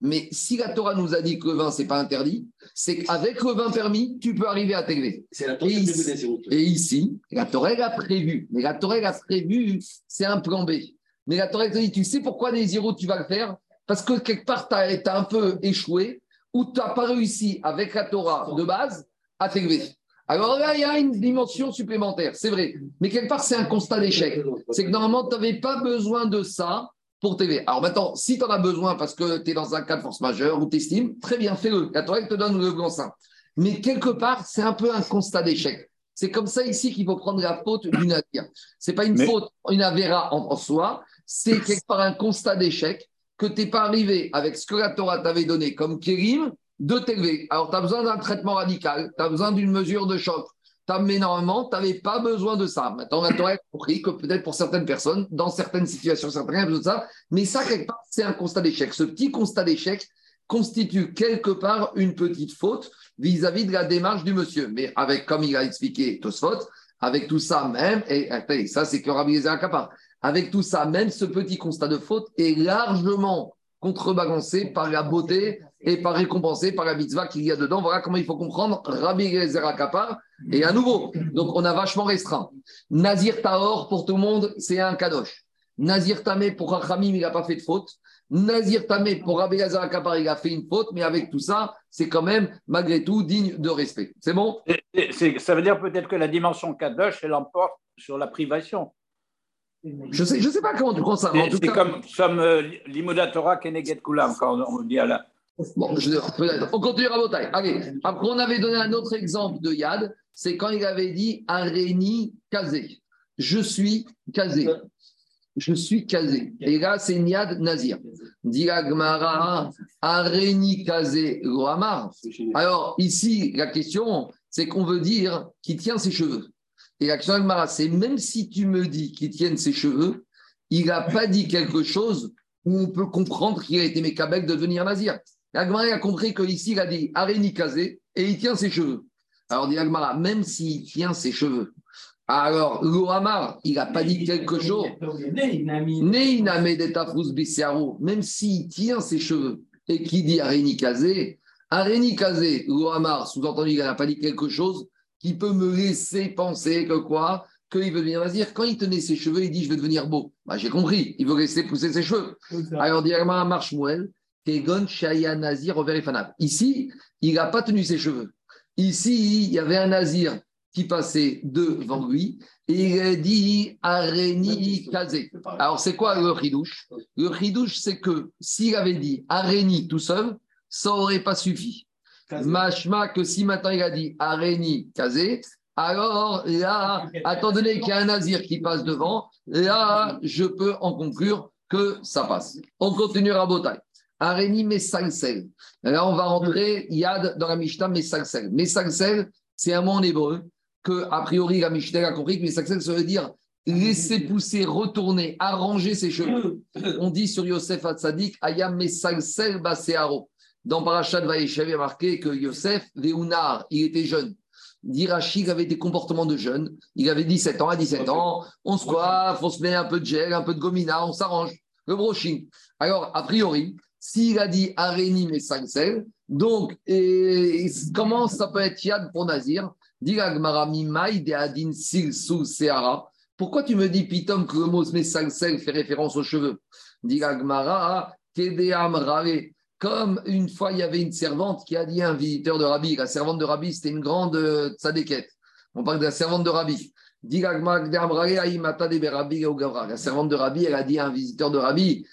Mais si la Torah nous a dit que le vin, c'est pas interdit, c'est qu'avec le vin permis, tu peux arriver à t'élever. C'est la Et Torah qui ici, et ici, la Torah a prévu. Mais la Torah a prévu, c'est un plan B. Mais la Torah te dit, tu sais pourquoi des zéros tu vas le faire? Parce que quelque part, tu as, un peu échoué ou tu n'as pas réussi avec la Torah de base à t'élever. Alors là, il y a une dimension supplémentaire, c'est vrai. Mais quelque part, c'est un constat d'échec. C'est que normalement, tu n'avais pas besoin de ça pour t'élever. Alors maintenant, si tu en as besoin parce que tu es dans un cas de force majeure ou tu estimes, très bien, fais-le. La Torah te donne le blanc-seing. Mais quelque part, c'est un peu un constat d'échec. C'est comme ça ici qu'il faut prendre la faute du nazir. C'est pas une Mais- faute, une avéra en, en soi, c'est quelque part un constat d'échec que tu n'es pas arrivé avec ce que la Torah t'avait donné comme kérim de t'élever. Alors, tu as besoin d'un traitement radical, tu as besoin d'une mesure de choc. Mais normalement, tu n'avais pas besoin de ça. Maintenant, Torah a compris que peut-être pour certaines personnes, dans certaines situations, certains besoin de ça. Mais ça, quelque part, c'est un constat d'échec. Ce petit constat d'échec constitue quelque part une petite faute vis-à-vis de la démarche du monsieur. Mais avec, comme il a expliqué Tosfot, avec tout ça même, et ça c'est que Rabbi Eliezer Akapar, avec tout ça, même ce petit constat de faute est largement contrebalancé par la beauté et par récompensé par la mitzvah qu'il y a dedans. Voilà comment il faut comprendre Rabbi Eliezer Akapar. Et à nouveau, donc on a vachement restreint. Nazir Tahor, pour tout le monde, c'est un kadosh. Nazir Tamé, pour Rachamim, il n'a pas fait de faute. Nazir Tamé, pour Rabbi Eliezer Akapar, il a fait une faute, mais avec tout ça, c'est quand même, malgré tout, digne de respect. C'est bon? Ça veut dire peut-être que la dimension Kadosh, elle emporte sur la privation. Je ne sais, je sais pas comment tu prends ça, C'est cas... comme, comme euh, l'Imoda Torah Keneget Kulam, quand on dit à la. Bon, je- on continue à Botaï. Allez, après, on avait donné un autre exemple de Yad, c'est quand il avait dit Areni Kazé. Je suis Kazé. Je suis Kazé. Et là, c'est Niad Nazir. Dit Agmara, Areni Kazé Lohamar. Alors, ici, la question, c'est qu'on veut dire qui tient ses cheveux. Et la question d'Agmara, c'est même si tu me dis qu'il tienne ses cheveux, il n'a pas dit quelque chose où on peut comprendre qu'il a été mécabek de devenir nazir. Agmara a compris qu'ici, il a dit Areni Kazé et il tient ses cheveux. Alors, dit Agmara, même s'il tient ses cheveux, alors, Lohamar, il n'a pas dit quelque chose. Même s'il tient ses cheveux et qui dit Areni Kazé, Areni Kazé, Lohamar, sous-entendu, il n'a pas dit quelque chose qui peut me laisser penser que quoi? Qu'il veut devenir nazir. Quand il tenait ses cheveux, il dit Je vais devenir beau. Bah, J'ai compris, il veut laisser pousser ses cheveux. Alors, dit Agmara Marshmuel, Kegon Shaya Nazir. Ici, il n'a pas tenu ses cheveux. Ici, il y avait un nazir qui passait devant lui et il a dit Areni Kazé. Alors, c'est quoi le chidouche Le chidouche, c'est que s'il avait dit Areni tout seul, ça n'aurait pas suffi. Machma que si maintenant il a dit Areni Kazé, alors là, étant donné qu'il y a un nazir qui passe devant, là, je peux en conclure que ça passe. On continue à Botaï. Areni Mesalsel. Là, on va rentrer Yad dans la Mishnah Mesalsel. Mesalsel, c'est un mot en hébreu que, a priori, la Mishnah a compris que Mesalsel, ça veut dire laisser pousser, retourner, arranger ses cheveux. On dit sur Yosef Hatzadik, Ayam Mesalsel Basearo. Dans Parashat Vaïchav, il y a marqué que Yosef, Véunar, il était jeune. Dirachi, avait des comportements de jeune. Il avait 17 ans à 17 ans. On se coiffe, on se met un peu de gel, un peu de gomina, on s'arrange. Le brushing. Alors, a priori, s'il a dit Areni mais Sansel, donc, et, comment ça peut être Yad pour Nazir? Pourquoi tu me dis, Pitom, que le mot fait référence aux cheveux? Tedeam. Comme une fois, il y avait une servante qui a dit à un visiteur de Rabbi, la servante de Rabbi, c'était une grande euh, tzadékette. On parle de la servante de Rabbi. La servante de Rabbi, elle a dit à un visiteur de Rabbi,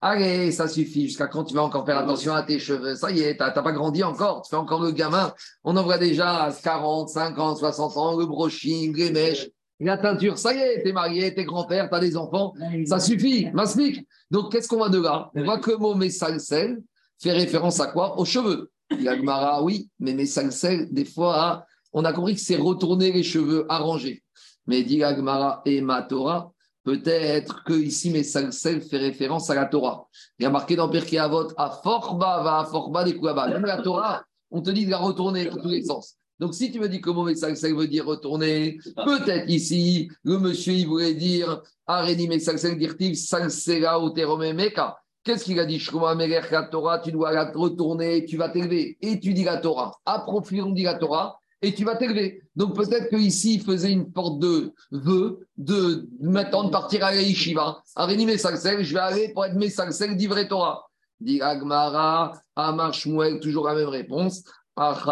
Allez, ça suffit. Jusqu'à quand tu vas encore faire attention à tes cheveux Ça y est, tu n'as pas grandi encore. Tu fais encore le gamin. On en voit déjà à 40, 50, 60 ans, le brushing, les mèches, la teinture. Ça y est, tu es marié, tu es grand-père, tu as des enfants. Ça suffit. Masmik. Donc, qu'est-ce qu'on voit de là? On voit que le mot Messalsel fait référence à quoi? Aux cheveux. Yagmara, oui, mais Messalsel, des fois, on a compris que c'est retourner les cheveux, arranger. Mais dit Yagmara et ma Torah, peut-être que ici Messalsel fait référence à la Torah. Il y a marqué dans Pirkei Avot, à Forba, va à Forba des. Même la Torah, on te dit de la retourner dans tous les sens. Donc, si tu me dis que le mot Messalsel veut dire retourner, peut-être ici, le monsieur, il voulait dire Areni Messalsel dirtiv Salsela ou Teromemeka. Qu'est-ce qu'il a dit Melech, la Torah, tu dois la retourner, tu vas t'élever. Et tu dis la Torah. Approfondis dit la Torah et tu vas t'élever. Donc peut-être qu'ici, il faisait une porte de vœu de maintenant de partir à yeshiva. Areni Messalsel, je vais aller pour être Messalsel d'Ivre Torah. Dit Agmara, Amar Shmuel, toujours la même réponse. Quand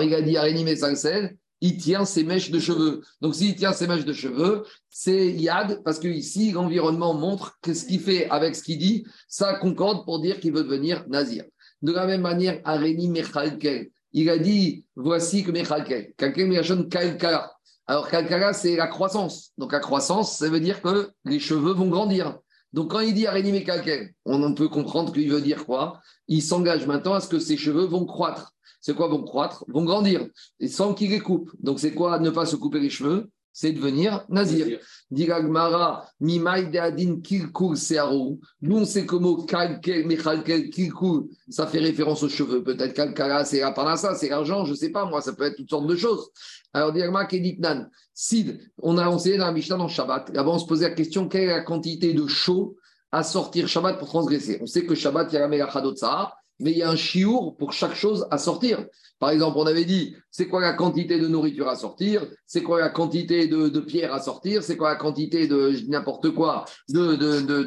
il a dit Areni Messalsel, il tient ses mèches de cheveux. Donc, s'il tient ses mèches de cheveux, c'est Yad, parce que ici, l'environnement montre que ce qu'il fait avec ce qu'il dit, ça concorde pour dire qu'il veut devenir nazir. De la même manière, Areni Mechalkel, il a dit voici que Mechalkel, quelqu'un Mechon Kalkala. Alors, Kalkala, c'est la croissance. Donc, la croissance, ça veut dire que les cheveux vont grandir. Donc, quand il dit Areni Mechalkel, on peut comprendre qu'il veut dire quoi? Il s'engage maintenant à ce que ses cheveux vont croître. C'est quoi vont croître? Vont grandir, et sans qu'il les coupe. Donc c'est quoi ne pas se couper les cheveux? C'est devenir nazir. Diragmara, mimaï deadin kilkul searo. Nous on sait que le mot kalkel, mechalkel, kilkul, ça fait référence aux cheveux. Peut-être kalkala, c'est la parnassa, c'est l'argent, je ne sais pas, moi, ça peut être toutes sortes de choses. Alors diragma keditnan, sid, on a enseigné dans la Mishnah dans Shabbat. Là-bas on se posait la question quelle est la quantité de chaud à sortir Shabbat pour transgresser? On sait que Shabbat, il y a la mais il y a un chiour pour chaque chose à sortir. Par exemple, on avait dit, c'est quoi la quantité de nourriture à sortir? C'est quoi la quantité de, de pierres à sortir? C'est quoi la quantité de n'importe quoi de, de, de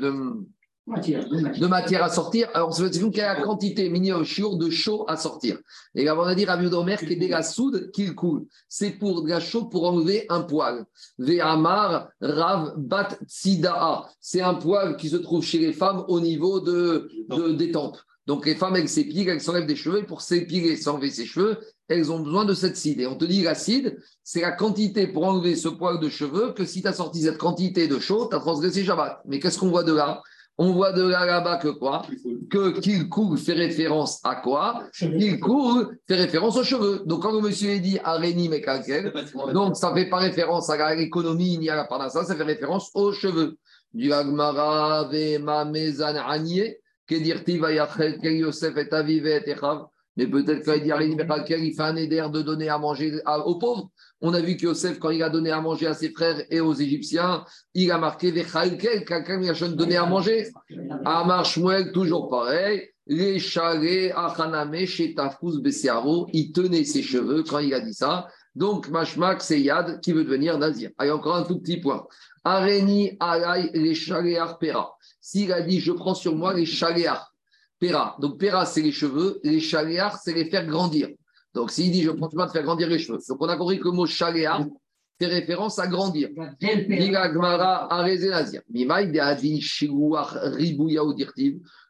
de matière à sortir? Alors, c'est quelle est la quantité minimum chiour de chaud à sortir? Et là, on a dit Rabbi Domer qui est de la soude qu'il coule. C'est pour de la chaux pour enlever un poil. Ve'amar rav bat tsida'a. C'est un poil qui se trouve chez les femmes au niveau de, de des tempes. Donc les femmes, elles s'épilent, elles s'enlèvent des cheveux, et pour s'épiler, s'enlever ses cheveux, elles ont besoin de cette cide. Et on te dit, l'acide, c'est la quantité pour enlever ce poil de cheveux que si tu as sorti cette quantité de chaud, tu as transgressé Shabbat. Mais qu'est-ce qu'on voit de là? On voit de là là-bas que quoi? Que qu'il coule fait référence à quoi? Qu'il coule fait référence aux cheveux. Donc quand le monsieur est dit Areni Mekakel, donc ça ne fait pas référence à l'économie ni à la parnassa, ça fait référence aux cheveux. Du Agmara, Vema, Mezan, mais peut-être qu'il il fait un éder de donner à manger aux pauvres. On a vu que Yosef, quand il a donné à manger à ses frères et aux Égyptiens, il a marqué quelqu'un lui a donné à manger? Amar Shmuel, toujours pareil. Les chalets, Achaname, Shetafous, Bessiaro, il tenait ses cheveux quand il a dit ça. Donc, Mashmak, c'est Yad qui veut devenir nazir. Allez, encore un tout petit point. Areni, Alay, les chalets, Arpera. S'il a dit, je prends sur moi les chaléars, Péra. Donc, Péra, c'est les cheveux, les chaléars, c'est les faire grandir. Donc, s'il dit, je prends sur moi de faire grandir les cheveux. Donc, on a compris que le mot chaléar fait référence à grandir.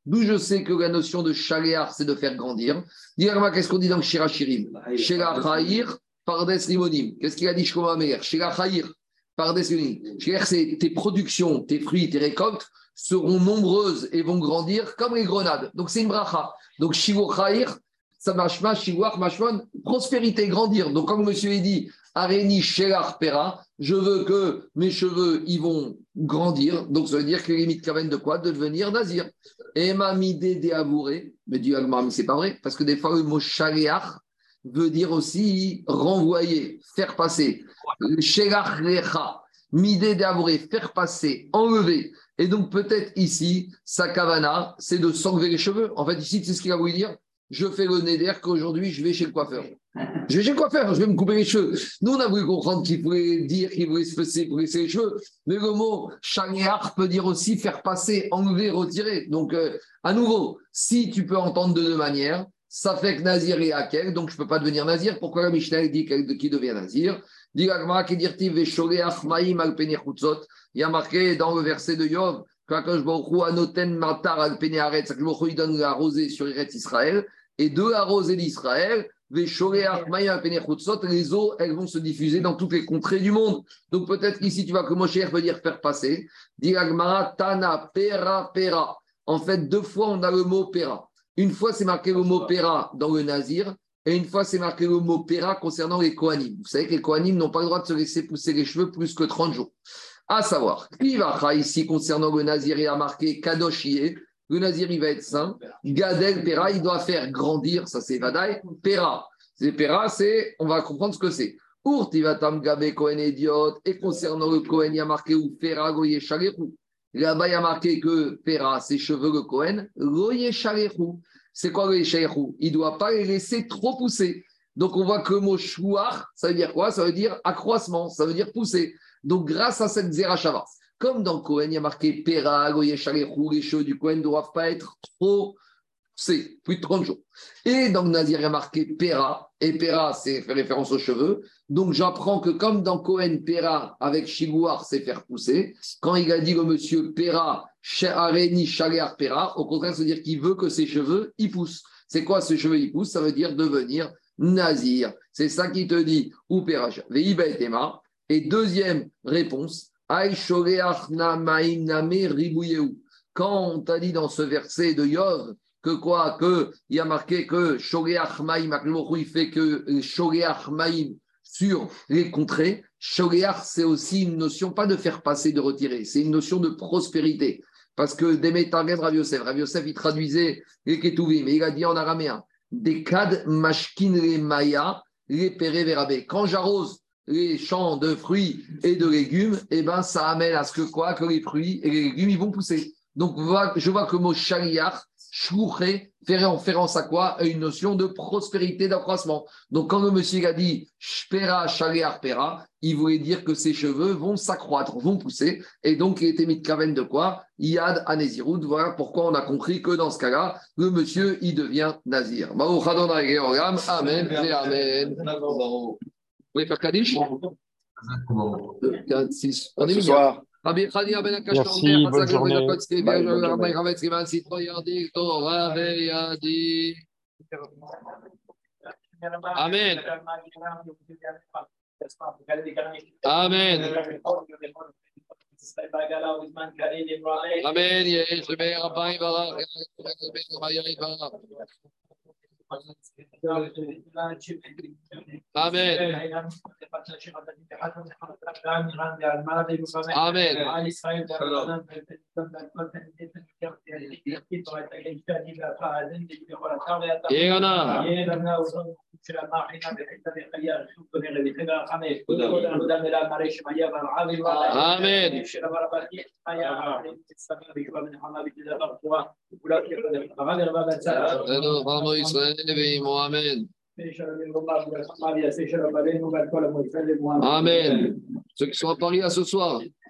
D'où je sais que la notion de chaléar, c'est de faire grandir. Qu'est-ce qu'on dit dans le Shirachirim Chahir, Pardes Limonim. Qu'est-ce qu'il a dit Shkoma Meir? Shela Chahir, Pardes Limonim. c'est tes productions, tes fruits, tes récoltes seront nombreuses et vont grandir comme les grenades. Donc c'est une bracha. Donc ça marche pas, shivuach mashmon, prospérité, grandir. Donc comme monsieur a dit, areni shelar pera, je veux que mes cheveux, ils vont grandir. Donc ça veut dire que limite kaven de quoi? De devenir nazir. Et ma midé déavouré, mais du mais c'est pas vrai, parce que des fois le mot shaliach veut dire aussi renvoyer, faire passer. Shelar recha, midé déavouré, faire passer, enlever. Et donc, peut-être ici, sa kavana, c'est de s'enlever les cheveux. En fait, ici, c'est ce qu'il a voulu dire. Je fais le néder qu'aujourd'hui, je vais chez le coiffeur. Je vais chez le coiffeur, je vais me couper les cheveux. Nous, on a voulu comprendre qu'il pouvait dire qu'il voulait se passer pour les cheveux. Mais le mot chagnar peut dire aussi faire passer, enlever, retirer. Donc, euh, à nouveau, si tu peux entendre de deux manières, ça fait que Nazir est Akel, donc je ne peux pas devenir Nazir. Pourquoi la Mishnah dit qu'il devient Nazir? Il y a marqué dans le verset de Yov Anoten Matar al il donne la rosée sur Israël, et de la rosée d'Israël, les eaux, elles vont se diffuser dans toutes les contrées du monde. Donc peut-être qu'ici, tu vois que Moshe veut dire faire passer. Tana, Pera, Pera. En fait, deux fois, on a le mot Pera. Une fois, c'est marqué le mot Pera dans le Nazir, et une fois, c'est marqué le mot Péra concernant les Kohanim. Vous savez que les Kohanim n'ont pas le droit de se laisser pousser les cheveux plus que 30 jours. À savoir, Kivacha, ici, concernant le Nazir, il a marqué Kadoshie. Le Nazir, il va être saint. Gadel, Péra, il doit faire grandir, ça c'est Vadaï. Péra. C'est Péra, c'est, on va comprendre ce que c'est. Urtivatam Gabe Kohen Idiot. Et concernant le Kohen, il a marqué ou Péra Goye Là-bas, il y a marqué que Péra, ses cheveux, le Kohen, Goye c'est quoi le shayrou Il ne doit pas les laisser trop pousser. Donc on voit que le mot chouar, ça veut dire quoi? Ça veut dire accroissement, ça veut dire pousser. Donc grâce à cette zerachava, comme dans Cohen, il y a marqué Pera, les cheveux du Cohen ne doivent pas être trop poussés, plus de 30 jours. Et dans Nazir, il y a marqué Pera, et Pera, c'est référence aux cheveux. Donc j'apprends que comme dans Cohen, Pera, avec Shigouar, c'est faire pousser, quand il a dit au monsieur Pera, Areni, Pera, au contraire, ça veut dire qu'il veut que ses cheveux, ils poussent. C'est quoi ce cheveux, ils poussent? Ça veut dire devenir nazir. C'est ça qui te dit, ou Pera, et. Et deuxième réponse, Ribouyehu. Quand on t'a dit dans ce verset de Yov, que quoi? Que il y a marqué que Maïm, il fait que Shogeach Maïm sur les contrées. Shogeach, c'est aussi une notion, pas de faire passer, de retirer, c'est une notion de prospérité. Parce que Rav Yosef, Rav Yosef, il traduisait les Ketuvim, mais il a dit en araméen Des kad mashkin les maya, les. Quand j'arrose les champs de fruits et de légumes, eh ben, ça amène à ce que quoi? Que les fruits et les légumes, ils vont pousser. Donc, je vois que le mot shouché, fait référence à quoi? À une notion de prospérité, d'accroissement. Donc, quand le monsieur a dit shpera shaliach pera, il voulait dire que ses cheveux vont s'accroître, vont pousser. Et donc, il était mis de caven de quoi? Yad Anezirut. Voilà pourquoi on a compris que dans ce cas-là, le monsieur, il devient nazir. Amen et Amen. Vous voulez faire Kaddish? On est Ce soir. Merci, bonne journée. Amen. Amen. Amen. יש Amen. Amen. Yegana. Amen. Nous, vraiment, Israël, éveillez-moi. Amen. Amen. Ceux qui sont à Paris à ce soir.